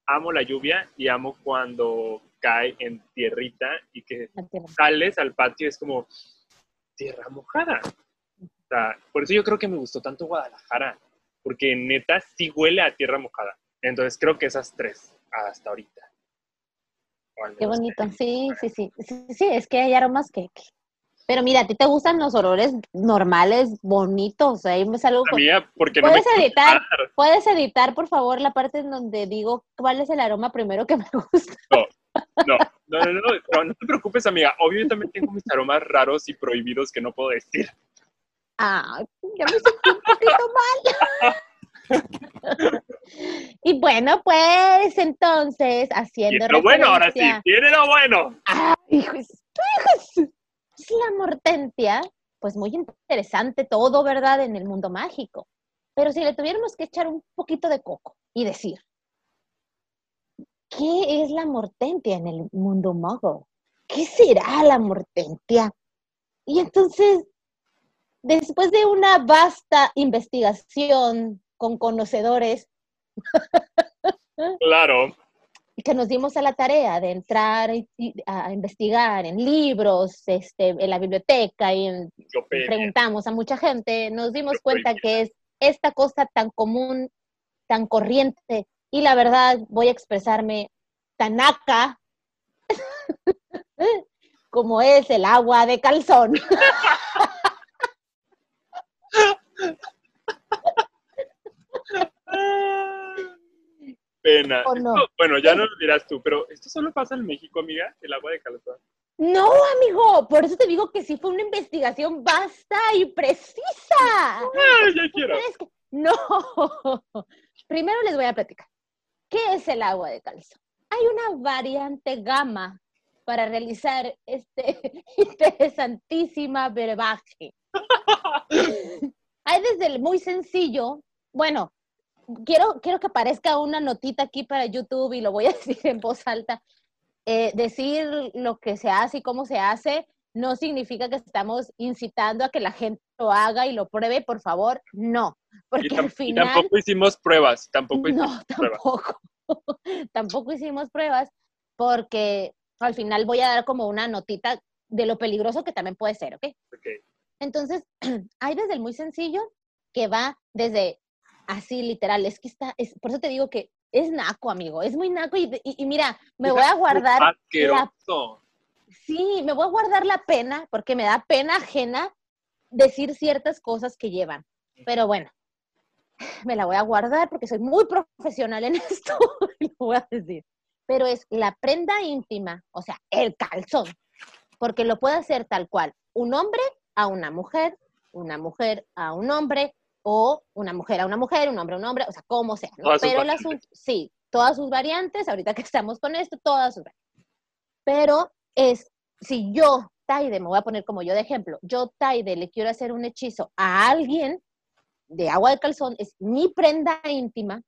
Amo la lluvia y amo cuando cae en tierrita y que sales al patio es como tierra mojada. O sea, por eso yo creo que me gustó tanto Guadalajara, porque neta sí huele a tierra mojada. Entonces creo que esas tres hasta ahorita. Qué bonito, sí, sí, sí, sí, sí, es que hay aromas que, que- Pero mira, a ti te gustan los olores normales, bonitos, ahí me salgo con... mí, porque no me Puedes quiero editar, puedes editar, por favor, la parte en donde digo cuál es el aroma primero que me [LAUGHS] gusta. No, no, no, no, no, no te preocupes, amiga. Obvio, yo también tengo mis aromas raros y prohibidos que no puedo decir. Ah, ya me sentí un poquito mal. [LAUGHS] y bueno, pues entonces, haciendo lo bueno, ahora sí, viene lo bueno. ¡Ay, hijos! hijos! Es la mortentia, pues muy interesante todo, ¿verdad? En el mundo mágico. Pero si le tuviéramos que echar un poquito de coco y decir, ¿qué es la mortentia en el mundo mago? ¿Qué será la mortentia? Y entonces, después de una vasta investigación con conocedores, Claro, y que nos dimos a la tarea de entrar y- a investigar en libros, este, en la biblioteca y en- preguntamos a mucha gente, nos dimos cuenta que es esta cosa tan común, tan corriente. Y la verdad voy a expresarme tan naca [LAUGHS] como es el agua de calzón. [LAUGHS] Pena. ¿O no? Esto- bueno, ya no lo dirás tú, pero esto solo pasa en México, amiga, el agua de calzón. No, amigo, por eso te digo que sí fue una investigación vasta y precisa. Ay, ya quiero. ¿Crees que- No. [LAUGHS] Primero les voy a platicar. ¿Qué es el agua de calzón? Hay una variante gama para realizar este [LAUGHS] interesantísima brebaje. [LAUGHS] Hay desde el muy sencillo, bueno, quiero, quiero que aparezca una notita aquí para YouTube y lo voy a [LAUGHS] decir en voz alta. Eh, decir lo que se hace y cómo se hace no significa que estamos incitando a que la gente lo haga y lo pruebe, por favor, no. Porque al final... tampoco hicimos pruebas, tampoco hicimos No, pruebas. tampoco. [LAUGHS] tampoco hicimos pruebas porque al final voy a dar como una notita de lo peligroso que también puede ser, ¿ok? Ok. Entonces, [CLEARS THROAT] hay desde el muy sencillo que va desde así literal, es que está, es, por eso te digo que es naco, amigo, es muy naco y, y- y mira, me voy a guardar la, sí, me voy a guardar la pena porque me da pena ajena decir ciertas cosas que llevan, pero bueno, [SIGHS] me la voy a guardar porque soy muy profesional en [LAUGHS] esto y lo voy a decir. Pero es la prenda íntima, o sea, el calzón, porque lo puede hacer tal cual, un hombre a una mujer, una mujer a un hombre, o una mujer a una mujer, un hombre a un hombre, o sea, como sea. ¿no? Pero asunto, sí, todas sus variantes, ahorita que estamos con esto, todas sus variantes. Pero es, si yo, Taide, me voy a poner como yo de ejemplo, yo, Taide, le quiero hacer un hechizo a alguien de agua de calzón, es mi prenda íntima,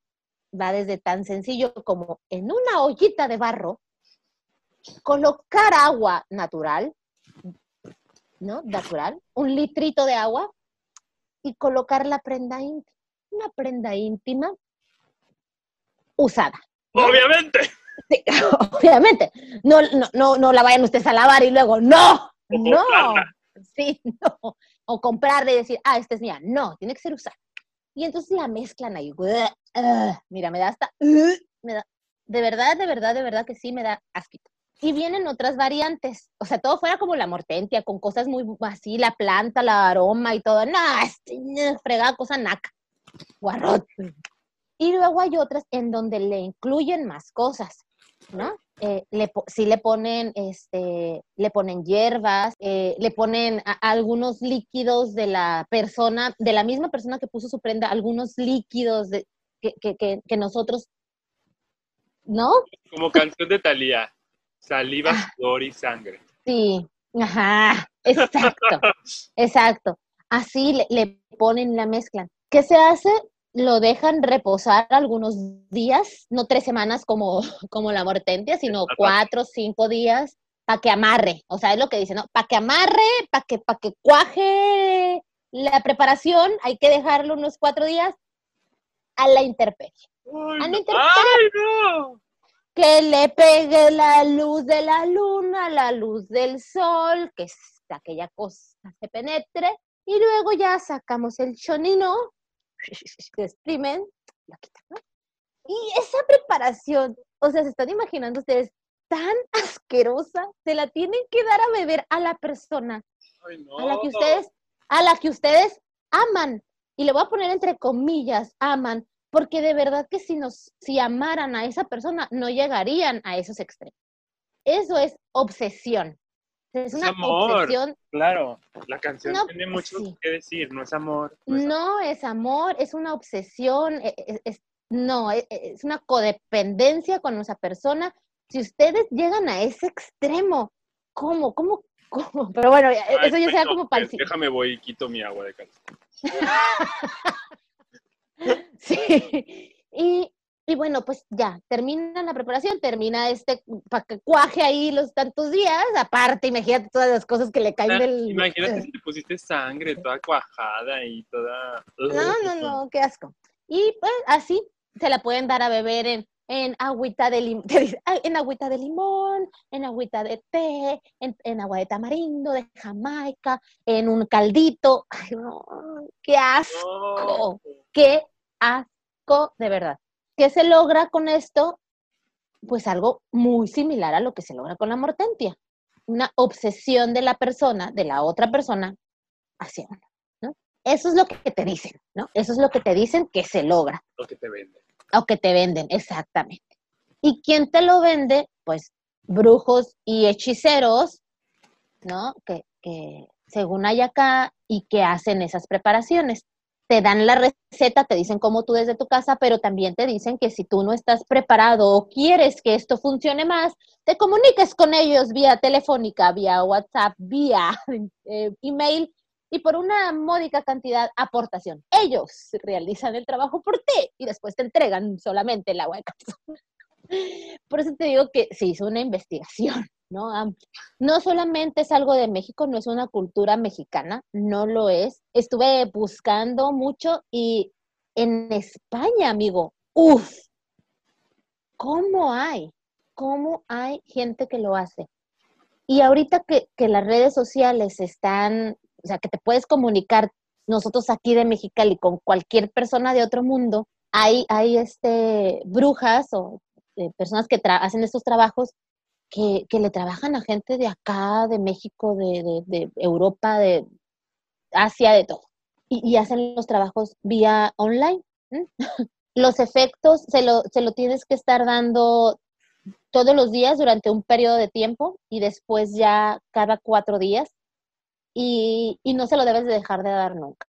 va desde tan sencillo como en una ollita de barro, colocar agua natural, ¿no? Natural, un litrito de agua y colocar la prenda íntima. Una prenda íntima usada. ¿no? Obviamente. Sí, [LAUGHS] obviamente. No, no, no, no la vayan ustedes a lavar y luego, ¡no! [LAUGHS] O ¡No! comprarla. Sí, no. O comprarla y decir, ah, esta es mía. No, tiene que ser usada. Y entonces la mezclan ahí. Mira, me da hasta. me da, de verdad, de verdad, de verdad que sí me da asquito. Y vienen otras variantes. O sea, todo fuera como la mortentia, con cosas muy así, la planta, la aroma y todo. No, este, fregada cosa naca. Guarrot. Y luego hay otras en donde le incluyen más cosas, ¿no? Eh, le, sí le ponen, este, le ponen hierbas, eh, le ponen algunos líquidos de la persona, de la misma persona que puso su prenda, algunos líquidos de, que, que, que, nosotros, ¿no? Como canción de Talía, saliva, ah. sudor y sangre. Sí, ajá, exacto, [LAUGHS] exacto. Así le, le ponen la mezcla. ¿Qué se hace? lo dejan reposar algunos días, no tres semanas como, [LAUGHS] como la mortentia, sino cuatro, cinco días, para que amarre. O sea, es lo que dicen, ¿no? Para que amarre, para que, que cuaje la preparación, hay que dejarlo unos cuatro días a la intemperie. a la intemperie. Que le pegue la luz de la luna, la luz del sol, que aquella cosa se penetre, y luego ya sacamos el chonino, exprimen, la quitan, ¿no? Y esa preparación, o sea, se están imaginando ustedes, tan asquerosa, se la tienen que dar a beber a la persona a la que ustedes, a la que ustedes aman. Y le voy a poner entre comillas, aman, porque de verdad que si nos, si amaran a esa persona, no llegarían a esos extremos. Eso es obsesión. Es una amor, Claro, la canción tiene mucho que decir, no es amor. No es, amor, es una obsesión, e, e, es, no, e, es, una codependencia con esa persona. Si ustedes llegan a ese extremo, ¿cómo? ¿Cómo? ¿Cómo? Pero bueno, eso ya sea como para Déjame voy y quito mi agua de calzón. [LAUGHS] [LAUGHS] sí. Y y bueno, pues ya, termina la preparación, termina este para que cuaje ahí los tantos días, aparte, imagínate todas las cosas que le caen ah, del... Imagínate si le pusiste sangre toda cuajada y toda... No, no, [LAUGHS] no, qué asco. Y pues así se la pueden dar a beber en, en agüita de limón, [LAUGHS] en agüita de limón, en agüita de té, en, agua de tamarindo, de jamaica, en un caldito. Ay, no, qué asco, qué asco, de verdad. ¿Qué se logra con esto? Pues algo muy similar a lo que se logra con la mortentia. Una obsesión de la persona, de la otra persona, hacia uno. ¿no? Eso es lo que te dicen, ¿no? Eso es lo que te dicen que se logra. Lo que te venden. O que te venden, exactamente. ¿Y quién te lo vende? Pues brujos y hechiceros, ¿no? Que, que según hay acá y que hacen esas preparaciones te dan la receta, te dicen cómo tú desde tu casa, pero también te dicen que si tú no estás preparado o quieres que esto funcione más, te comuniques con ellos vía telefónica, vía WhatsApp, vía [LAUGHS] eh, email y por una módica cantidad aportación. Ellos realizan el trabajo por ti y después te entregan solamente el agua de Por eso te digo que se hizo una investigación. ¿no? No solamente es algo de México, no es una cultura mexicana, no lo es. Estuve buscando mucho y en España, amigo, uff, ¿cómo hay? ¿Cómo hay gente que lo hace? Y ahorita que, las redes sociales están, o sea, que te puedes comunicar nosotros aquí de Mexicali con cualquier persona de otro mundo, hay, hay este, brujas o eh, personas que hacen estos trabajos que, le trabajan a gente de acá, de México, de, Europa, de Asia, de todo. Y, hacen los trabajos vía online. [LAUGHS] los efectos se lo, se lo tienes que estar dando todos los días durante un periodo de tiempo y después ya cada cuatro días. Y, y no se lo debes de dejar de dar nunca.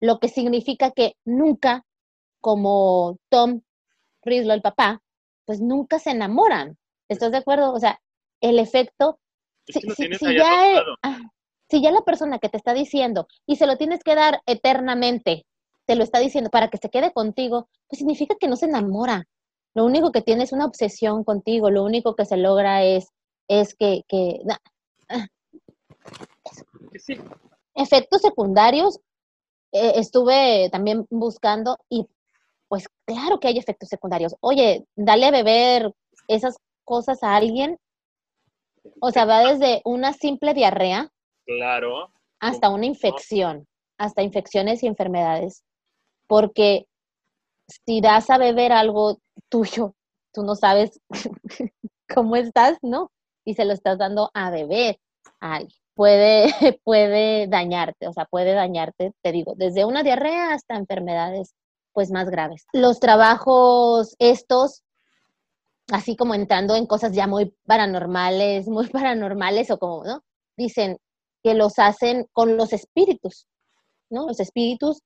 Lo que significa que nunca, como Tom Rizlo, el papá, pues nunca se enamoran. ¿Estás de acuerdo? O sea, el efecto, si, ya, ah, si ya la persona que te está diciendo y se lo tienes que dar eternamente, te lo está diciendo para que se quede contigo, pues significa que no se enamora. Lo único que tiene es una obsesión contigo, lo único que se logra es, es que... que ah. Efectos secundarios, eh, estuve también buscando y pues claro que hay efectos secundarios. Oye, dale a beber esas cosas a alguien, o sea, va desde una simple diarrea. Claro. Hasta una infección, hasta infecciones y enfermedades. Porque si das a beber algo tuyo, tú no sabes [LAUGHS] cómo estás, ¿no? y se lo estás dando a beber a alguien. Puede, [LAUGHS] puede dañarte, o sea, puede dañarte, te digo, desde una diarrea hasta enfermedades pues más graves. Los trabajos estos, así como entrando en cosas ya muy paranormales, muy [LAUGHS] paranormales o como, ¿no? Dicen que los hacen con los espíritus, ¿no? Los espíritus,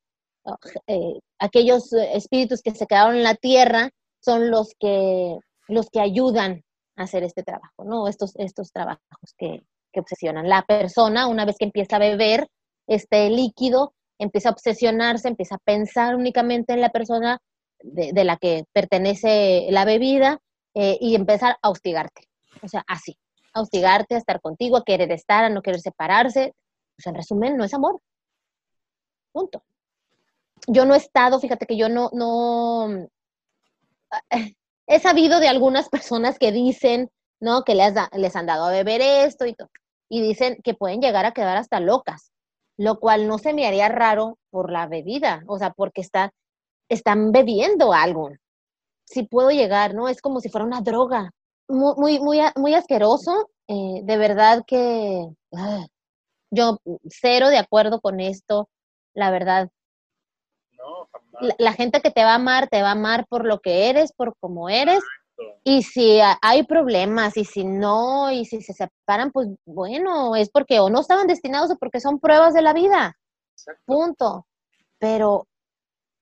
eh, aquellos espíritus que se quedaron en la tierra son los que, los que ayudan a hacer este trabajo, ¿no? Estos, estos trabajos que, que obsesionan. La persona, una vez que empieza a beber este líquido, empieza a obsesionarse, empieza a pensar únicamente en la persona de, la que pertenece la bebida eh, y empezar a hostigarte. O sea, así, a hostigarte, a estar contigo, a querer estar, a no querer separarse. Pues en resumen, no es amor. Punto. Yo no he estado, fíjate que yo no, no, he sabido de algunas personas que dicen, ¿no? Que les, les han dado a beber esto y todo. Y dicen que pueden llegar a quedar hasta locas lo cual no se me haría raro por la bebida, o sea, porque está, están bebiendo algo. Si puedo llegar, ¿no? Es como si fuera una droga. Muy, muy, muy, asqueroso. Eh, de verdad que ah, yo cero de acuerdo con esto, la verdad. No, la, la, gente que te va a amar, te va a amar por lo que eres, por cómo eres, y si hay problemas y si no, y si se separan, pues bueno, es porque o no estaban destinados o porque son pruebas de la vida. Punto. Pero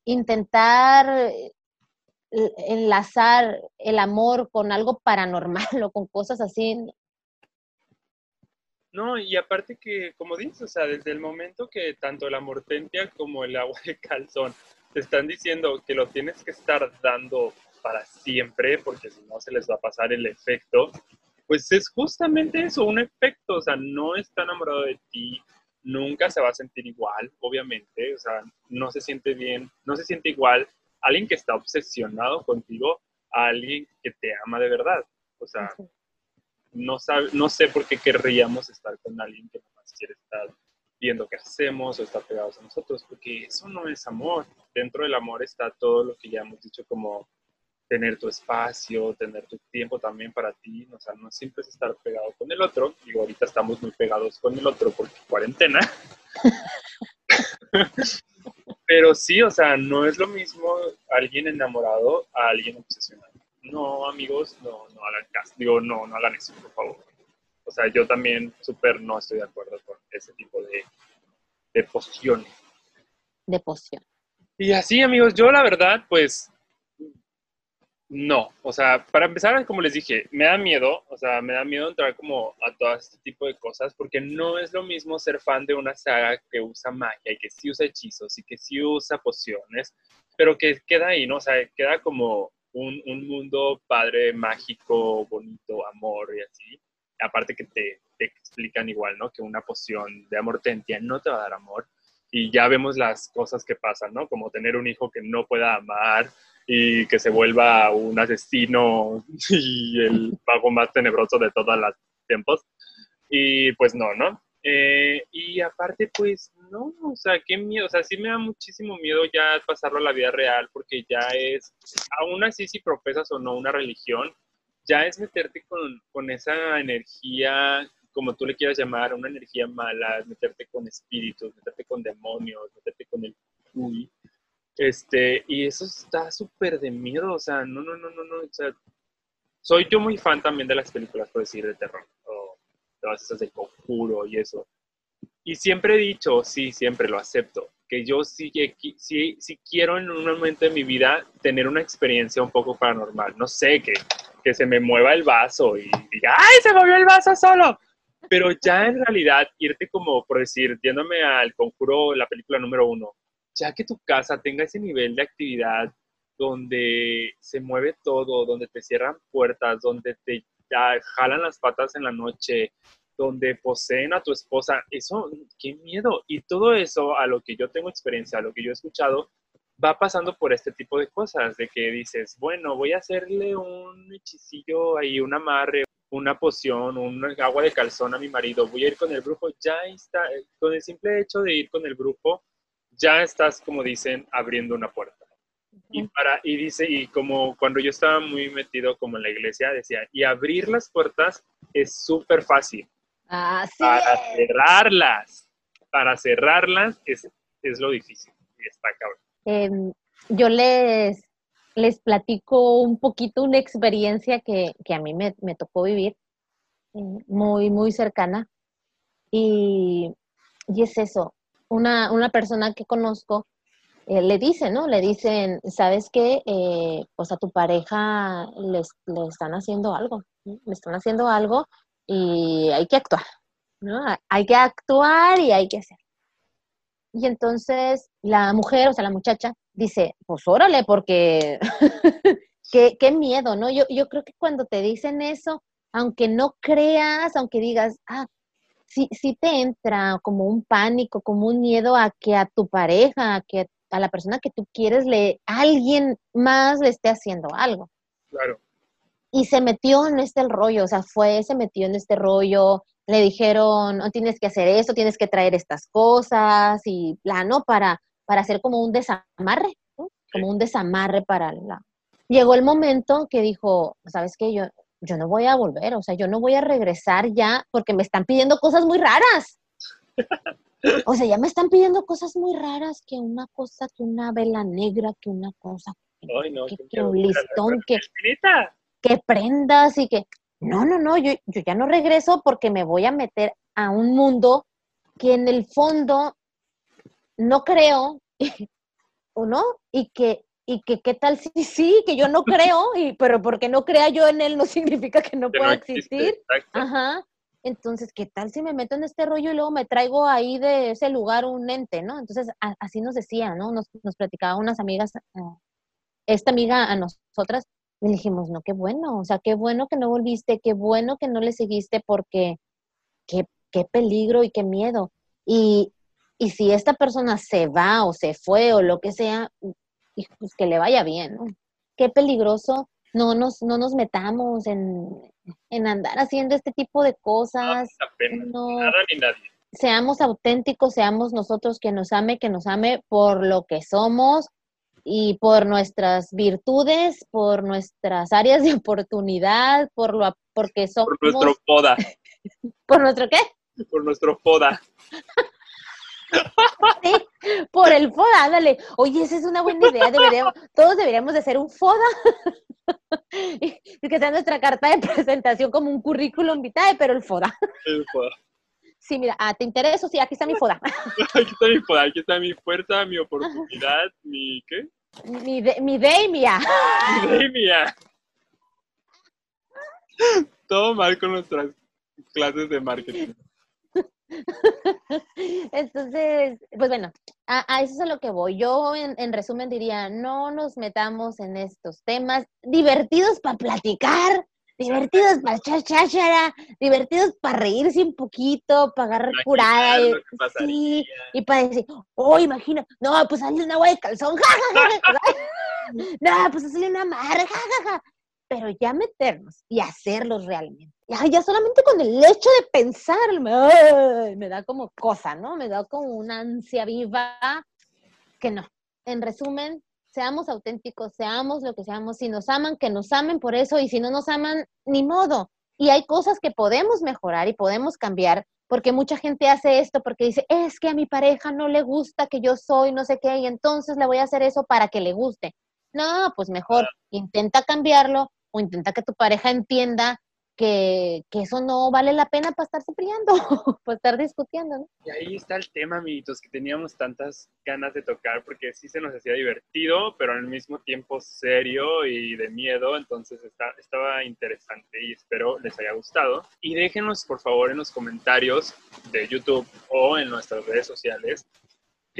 intentar eh, enlazar el amor con algo paranormal [LAUGHS] o con cosas así. No, y aparte que, como dices, o sea, desde el momento que tanto la mortentia como el agua de calzón te están diciendo que lo tienes que estar dando para siempre, porque si no se les va a pasar el efecto, pues es justamente eso, un efecto, o sea, no está enamorado de ti, nunca se va a sentir igual, obviamente, o sea, no se siente bien, no se siente igual alguien que está obsesionado contigo a alguien que te ama de verdad, o sea, no, sabe, no sé por qué querríamos estar con alguien que más quiere estar viendo qué hacemos o estar pegados a nosotros, porque eso no es amor. Dentro del amor está todo lo que ya hemos dicho como tener tu espacio, tener tu tiempo también para ti, o sea, no siempre es estar pegado con el otro, digo, ahorita estamos muy pegados con el otro porque cuarentena, [LAUGHS] pero sí, o sea, no es lo mismo alguien enamorado a alguien obsesionado. No, amigos, no, no hagan caso, digo, no, no hagan eso, por favor. O sea, yo también súper no estoy de acuerdo con ese tipo de, de pociones. De poción. Y así, amigos, yo la verdad, pues no, o sea, para empezar, como les dije, me da miedo, o sea, me da miedo entrar como a todo este tipo de cosas, porque no es lo mismo ser fan de una saga que usa magia y que sí usa hechizos y que sí usa pociones, pero que queda ahí, ¿no? O sea, queda como un, mundo padre, mágico, bonito, amor y así. Aparte que te, te explican igual, ¿no? Que una poción de amor tentia no te va a dar amor. Y ya vemos las cosas que pasan, ¿no? Como tener un hijo que no pueda amar, y que se vuelva un asesino [LAUGHS] y el pago más tenebroso de todos los tiempos. Y pues no, ¿no? Eh, y aparte, pues no, o sea, qué miedo, o sea, sí me da muchísimo miedo ya pasarlo a la vida real porque ya es, aún así si profesas o no una religión, ya es meterte con, con esa energía, como tú le quieras llamar, una energía mala, meterte con espíritus, meterte con demonios, meterte con el uy, este, y eso está súper de miedo, o sea, no, no, no, no, no, soy yo muy fan también de las películas, por decir, de terror, o todas esas de conjuro y eso. Y siempre he dicho, sí, siempre lo acepto, que yo sí, sí, sí quiero en un momento de mi vida tener una experiencia un poco paranormal. No sé, que, que se me mueva el vaso y diga, ¡ay, se movió el vaso solo! Pero ya en realidad irte como, por decir, yéndome al conjuro, la película número uno, ya que tu casa tenga ese nivel de actividad donde se mueve todo, donde te cierran puertas, donde te jalan las patas en la noche, donde poseen a tu esposa, eso, qué miedo. Y todo eso, a lo que yo tengo experiencia, a lo que yo he escuchado, va pasando por este tipo de cosas, de que dices, bueno, voy a hacerle un hechicillo ahí, un amarre, una poción, un agua de calzón a mi marido, voy a ir con el brujo, ya está, con el simple hecho de ir con el brujo, ya estás, como dicen, abriendo una puerta. Y, para, y dice, y como cuando yo estaba muy metido como en la iglesia, decía, y abrir las puertas es súper fácil. Así para es. cerrarlas, para cerrarlas es, es lo difícil. Y está cabrón. Em, yo les, les platico un poquito una experiencia que, que a mí me, me tocó vivir, eh, muy, muy cercana. Y, y es eso, una, una persona que conozco eh, le dice, ¿no? Le dicen, ¿sabes qué? Eh, pues a tu pareja le están haciendo algo, le están haciendo algo y hay que actuar, ¿no? Hay que actuar y hay que hacer. Y entonces la mujer, o sea, la muchacha, dice, pues órale, porque [LAUGHS] qué, qué miedo, ¿no? Yo, yo creo que cuando te dicen eso, aunque no creas, aunque digas, ah, sí, sí te entra como un pánico, como un miedo a que a tu pareja, a que a la persona que tú quieres, le, alguien más le esté haciendo algo. Claro. Y se metió en este rollo, o sea, fue, se metió en este rollo, le dijeron, no tienes que hacer esto, tienes que traer estas cosas y plano para, para hacer como un desamarre, ¿no? como un desamarre para la... Llegó el momento que dijo, ¿sabes qué? Yo, yo no voy a volver, o sea, yo no voy a regresar ya porque me están pidiendo cosas muy raras. O sea, ya me están pidiendo cosas muy raras, que una cosa, que una vela negra, que una cosa, Ay, no, que, que un listón, que, que prendas y que... No, no, no, yo, yo ya no regreso porque me voy a meter a un mundo que en el fondo no creo, [LAUGHS] ¿o no? Y que, y que qué tal si sí, que yo no creo, [LAUGHS] y, pero porque no crea yo en él no significa que no Que pueda no existe, existir. exacto. Ajá. Entonces, ¿qué tal si me meto en este rollo y luego me traigo ahí de ese lugar un ente, ¿no? Entonces, a- así nos decía, ¿no? Nos, nos platicaba unas amigas, eh, esta amiga a nosotras, y le dijimos, no, qué bueno, o sea, qué bueno que no volviste, qué bueno que no le seguiste porque qué, qué peligro y qué miedo. Y, y si esta persona se va o se fue o lo que sea, y pues que le vaya bien, ¿no? Qué peligroso, no nos, no nos metamos en, en andar haciendo este tipo de cosas, no, Nada ni nadie. seamos auténticos, seamos nosotros que nos ame, que nos ame por lo que somos y por nuestras virtudes, por nuestras áreas de oportunidad, por lo porque somos Por nuestro poda. [LAUGHS] por nuestro qué? Por nuestro poda. [LAUGHS] Sí, por el FODA, ándale. Oye, esa es una buena idea, deberíamos, todos deberíamos de hacer un FODA. [LAUGHS] y que sea nuestra carta de presentación como un currículum vitae, pero el FODA. El poda. Sí, mira, ah, ¿te interesa? Sí, aquí está mi FODA. [LAUGHS] Aquí está mi poda, aquí está mi fuerza, mi oportunidad, mi ¿qué? mi, de, mi D y mi A. Mi demia. Todo mal con nuestras clases de marketing. [LAUGHS] Entonces, pues bueno, a, a eso es a lo que voy. Yo en, en resumen diría, no nos metamos en estos temas divertidos para platicar, divertidos para echar cháchara, divertidos para reírse un poquito, para agarrar curada. Y- sí, y para decir, oh, imagina, no, pues sale una agua de calzón, ja, ja, ja, [LAUGHS] no, pues sale una madre, ja, ja, ja. Pero ya meternos y hacerlos realmente. Ya, ya solamente con el hecho de pensar, ay, me da como cosa, ¿no? Me da como una ansia viva que no. En resumen, seamos auténticos, seamos lo que seamos. Si nos aman, que nos amen por eso, y si no nos aman, ni modo. Y hay cosas que podemos mejorar y podemos cambiar, porque mucha gente hace esto porque dice, es que a mi pareja no le gusta que yo soy no sé qué, y entonces le voy a hacer eso para que le guste. No, pues mejor intenta cambiarlo o intenta que tu pareja entienda que, eso no vale la pena para estarse peleando, [LAUGHS] para estar discutiendo. Y ahí está el tema, amiguitos, que teníamos tantas ganas de tocar porque sí se nos hacía divertido, pero al mismo tiempo serio y de miedo, entonces está, estaba interesante y espero les haya gustado. Y déjenos, por favor, en los comentarios de YouTube o en nuestras redes sociales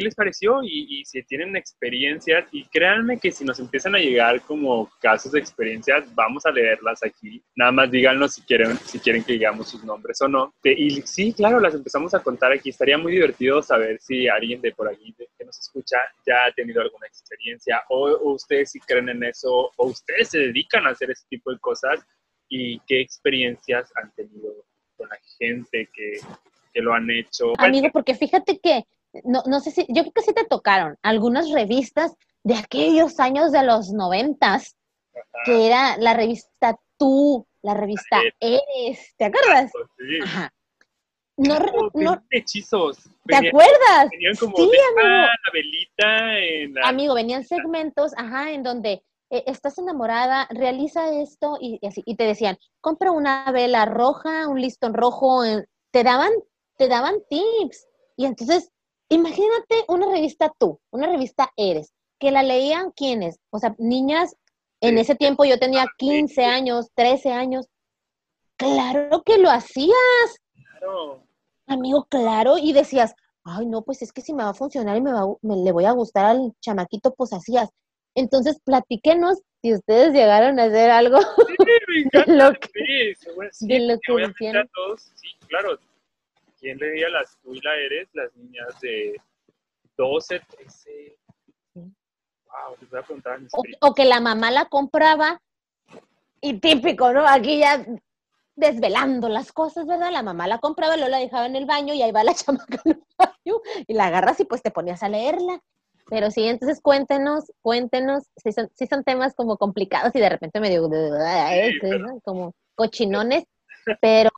qué les pareció y, y si tienen experiencias. Y créanme que si nos empiezan a llegar como casos de experiencias, vamos a leerlas aquí. Nada más díganos si quieren, si quieren que digamos sus nombres o no. Y sí, claro, las empezamos a contar aquí. Estaría muy divertido saber si alguien de por aquí de- que nos escucha ya ha tenido alguna experiencia o, o ustedes si creen en eso o ustedes se dedican a hacer ese tipo de cosas y qué experiencias han tenido con la gente que, que lo han hecho. Amigo, porque fíjate que, no, no sé si, yo creo que sí te tocaron algunas revistas de aquellos años de los noventas, que era la revista Tú, la revista Eres, ¿te acuerdas? Sí. Ajá. No, no, venían hechizos. ¿Te acuerdas? Venían como Sí, amigo. la velita en la... Amigo, venían segmentos, ajá, en donde eh, estás enamorada, realiza esto y, y así. Y te decían, compra una vela roja, un listón rojo. te daban, te daban tips. Y entonces, imagínate una revista tú, una revista Eres, que la leían quienes, o sea, niñas, en ese tiempo yo tenía Ah, sí, 15 sí. años, 13 años. Claro que lo hacía. Claro. Amigo, claro, y decías, ay, no, pues es que si me va a funcionar y me, va, me le voy a gustar al chamaquito, pues hacías. Entonces, platíquenos si ustedes llegaron a hacer algo Sí, me [LAUGHS] encanta. lo que- Sí, seguro, sí, de lo que obviamente a todos, sí, claro. ¿Quién leía las tú y la eres? Las niñas de 12, 13. Sí. Wow, les voy a mis o, que la mamá la compraba y típico, ¿no? Aquí ya desvelando las cosas, ¿verdad? La mamá la compraba, luego la dejaba en el baño y ahí va la [LAUGHS] chamaca en el baño y la agarras y pues te ponías a leerla. Pero sí, entonces cuéntenos, cuéntenos, si son, sí son temas como complicados y de repente medio pero- ¿no? como cochinones, [LAUGHS] pero,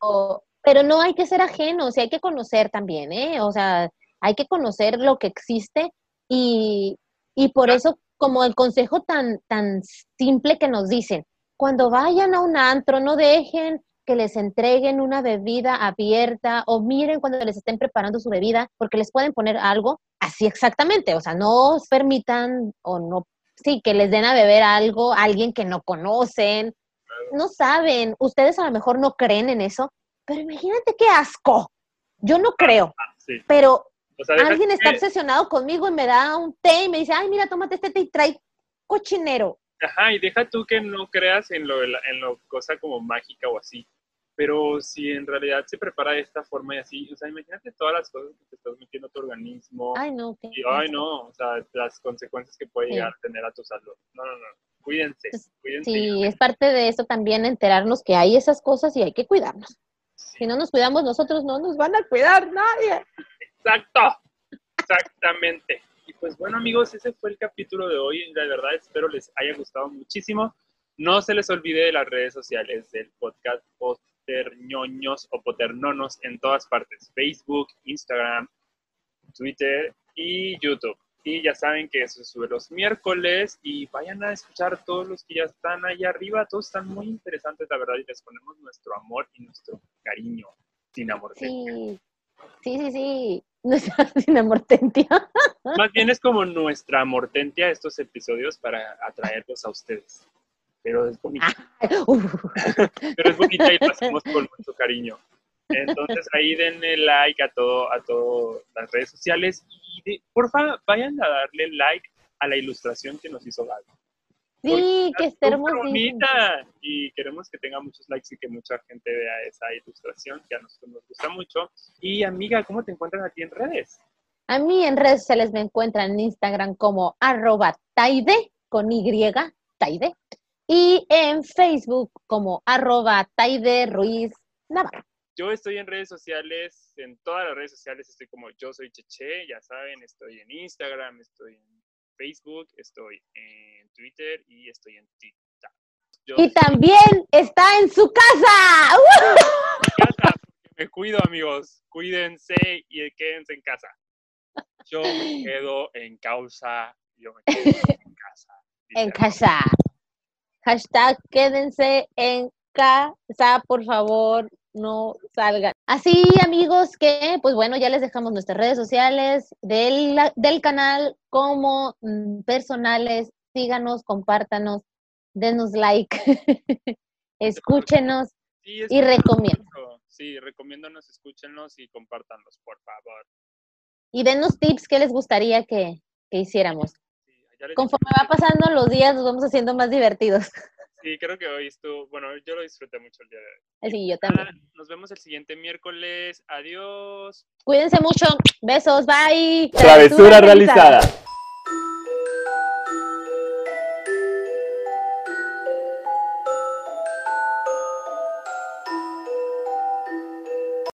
pero no hay que ser ajenos, y hay que conocer también, ¿eh? O sea, hay que conocer lo que existe y, y por eso, como el consejo tan, tan simple que nos dicen, cuando vayan a un antro, no dejen que les entreguen una bebida abierta o miren cuando les estén preparando su bebida, porque les pueden poner algo así exactamente, o sea, no permitan o no, sí, que les den a beber algo a alguien que no conocen, no saben, ustedes a lo mejor no creen en eso, pero imagínate qué asco. Yo no creo, Sí. pero O sea, deja alguien está obsesionado conmigo y me da un té y me dice, ay, mira, tómate este té y trae cochinero. Ajá, y deja tú que no creas en lo, en lo cosa como mágica o así. Pero si en realidad se prepara de esta forma y así, o sea, imagínate todas las cosas que te estás metiendo a tu organismo. Ay, no, qué y, ay, no, o sea, las consecuencias que puede Sí. llegar a tener a tu salud. No, no, no. Cuídense, Pues, cuídense. Sí, es parte de eso también enterarnos que hay esas cosas y hay que cuidarnos. Si no nos cuidamos nosotros, no nos van a cuidar nadie. Exacto, exactamente. Y pues bueno amigos, ese fue el capítulo de hoy. La verdad espero les haya gustado muchísimo. No se les olvide de las redes sociales del podcast Poterñoños o Poternonos en todas partes. Facebook, Instagram, Twitter y YouTube. Y ya saben que eso se sube los miércoles y vayan a escuchar todos los que ya están ahí arriba. Todos están muy interesantes, la verdad, y les ponemos nuestro amor y nuestro cariño sin amor. Sí, sí, sí, sí. [LAUGHS] Nuestra sin amortentia. [LAUGHS] Más bien es como nuestra mortentia estos episodios para atraerlos a ustedes. Pero es bonita, Uf. [LAUGHS] pero es bonita y lo hacemos con mucho cariño. Entonces ahí denle like a todo, a todas las redes sociales y de- porfa vayan a darle like a la ilustración que nos hizo Gaby. Sí, que esté bonita y queremos que tenga muchos likes y que mucha gente vea esa ilustración que a nosotros nos gusta mucho. Y amiga, ¿cómo te encuentran aquí en redes? A mí en redes sociales me encuentran en Instagram como arroba taide con Y, taide. Y en Facebook como arroba taide Ruiz Navarro. Yo estoy en redes sociales, en todas las redes sociales estoy como yo soy Cheche, ya saben, estoy en Instagram, estoy en Facebook, estoy en Twitter y estoy en TikTok. Yo Y también está en su casa. En casa, porque me cuido amigos, cuídense y quédense en casa. Yo me [LAUGHS] quedo en causa, yo me quedo [LAUGHS] en casa. En casa. Hashtag quédense en casa, por favor, no salgan. Así, amigos, que pues bueno, ya les dejamos nuestras redes sociales del, del canal como mm, personales. Síganos, compártanos, denos like, [LAUGHS] escúchenos Sí, y escúchenos recomienden. mucho. Sí, recomiéndonos, escúchenlos y compártanlos, por favor. Y denos tips que les gustaría que, que hiciéramos. Sí, Conforme va pasando los días, nos vamos haciendo más divertidos. [LAUGHS] Sí, creo que hoy estuvo, bueno, yo lo disfruté mucho el día de hoy. Así yo Ah, también. nos vemos el siguiente miércoles. Adiós. Cuídense mucho. Besos. Bye. Travesura realizada.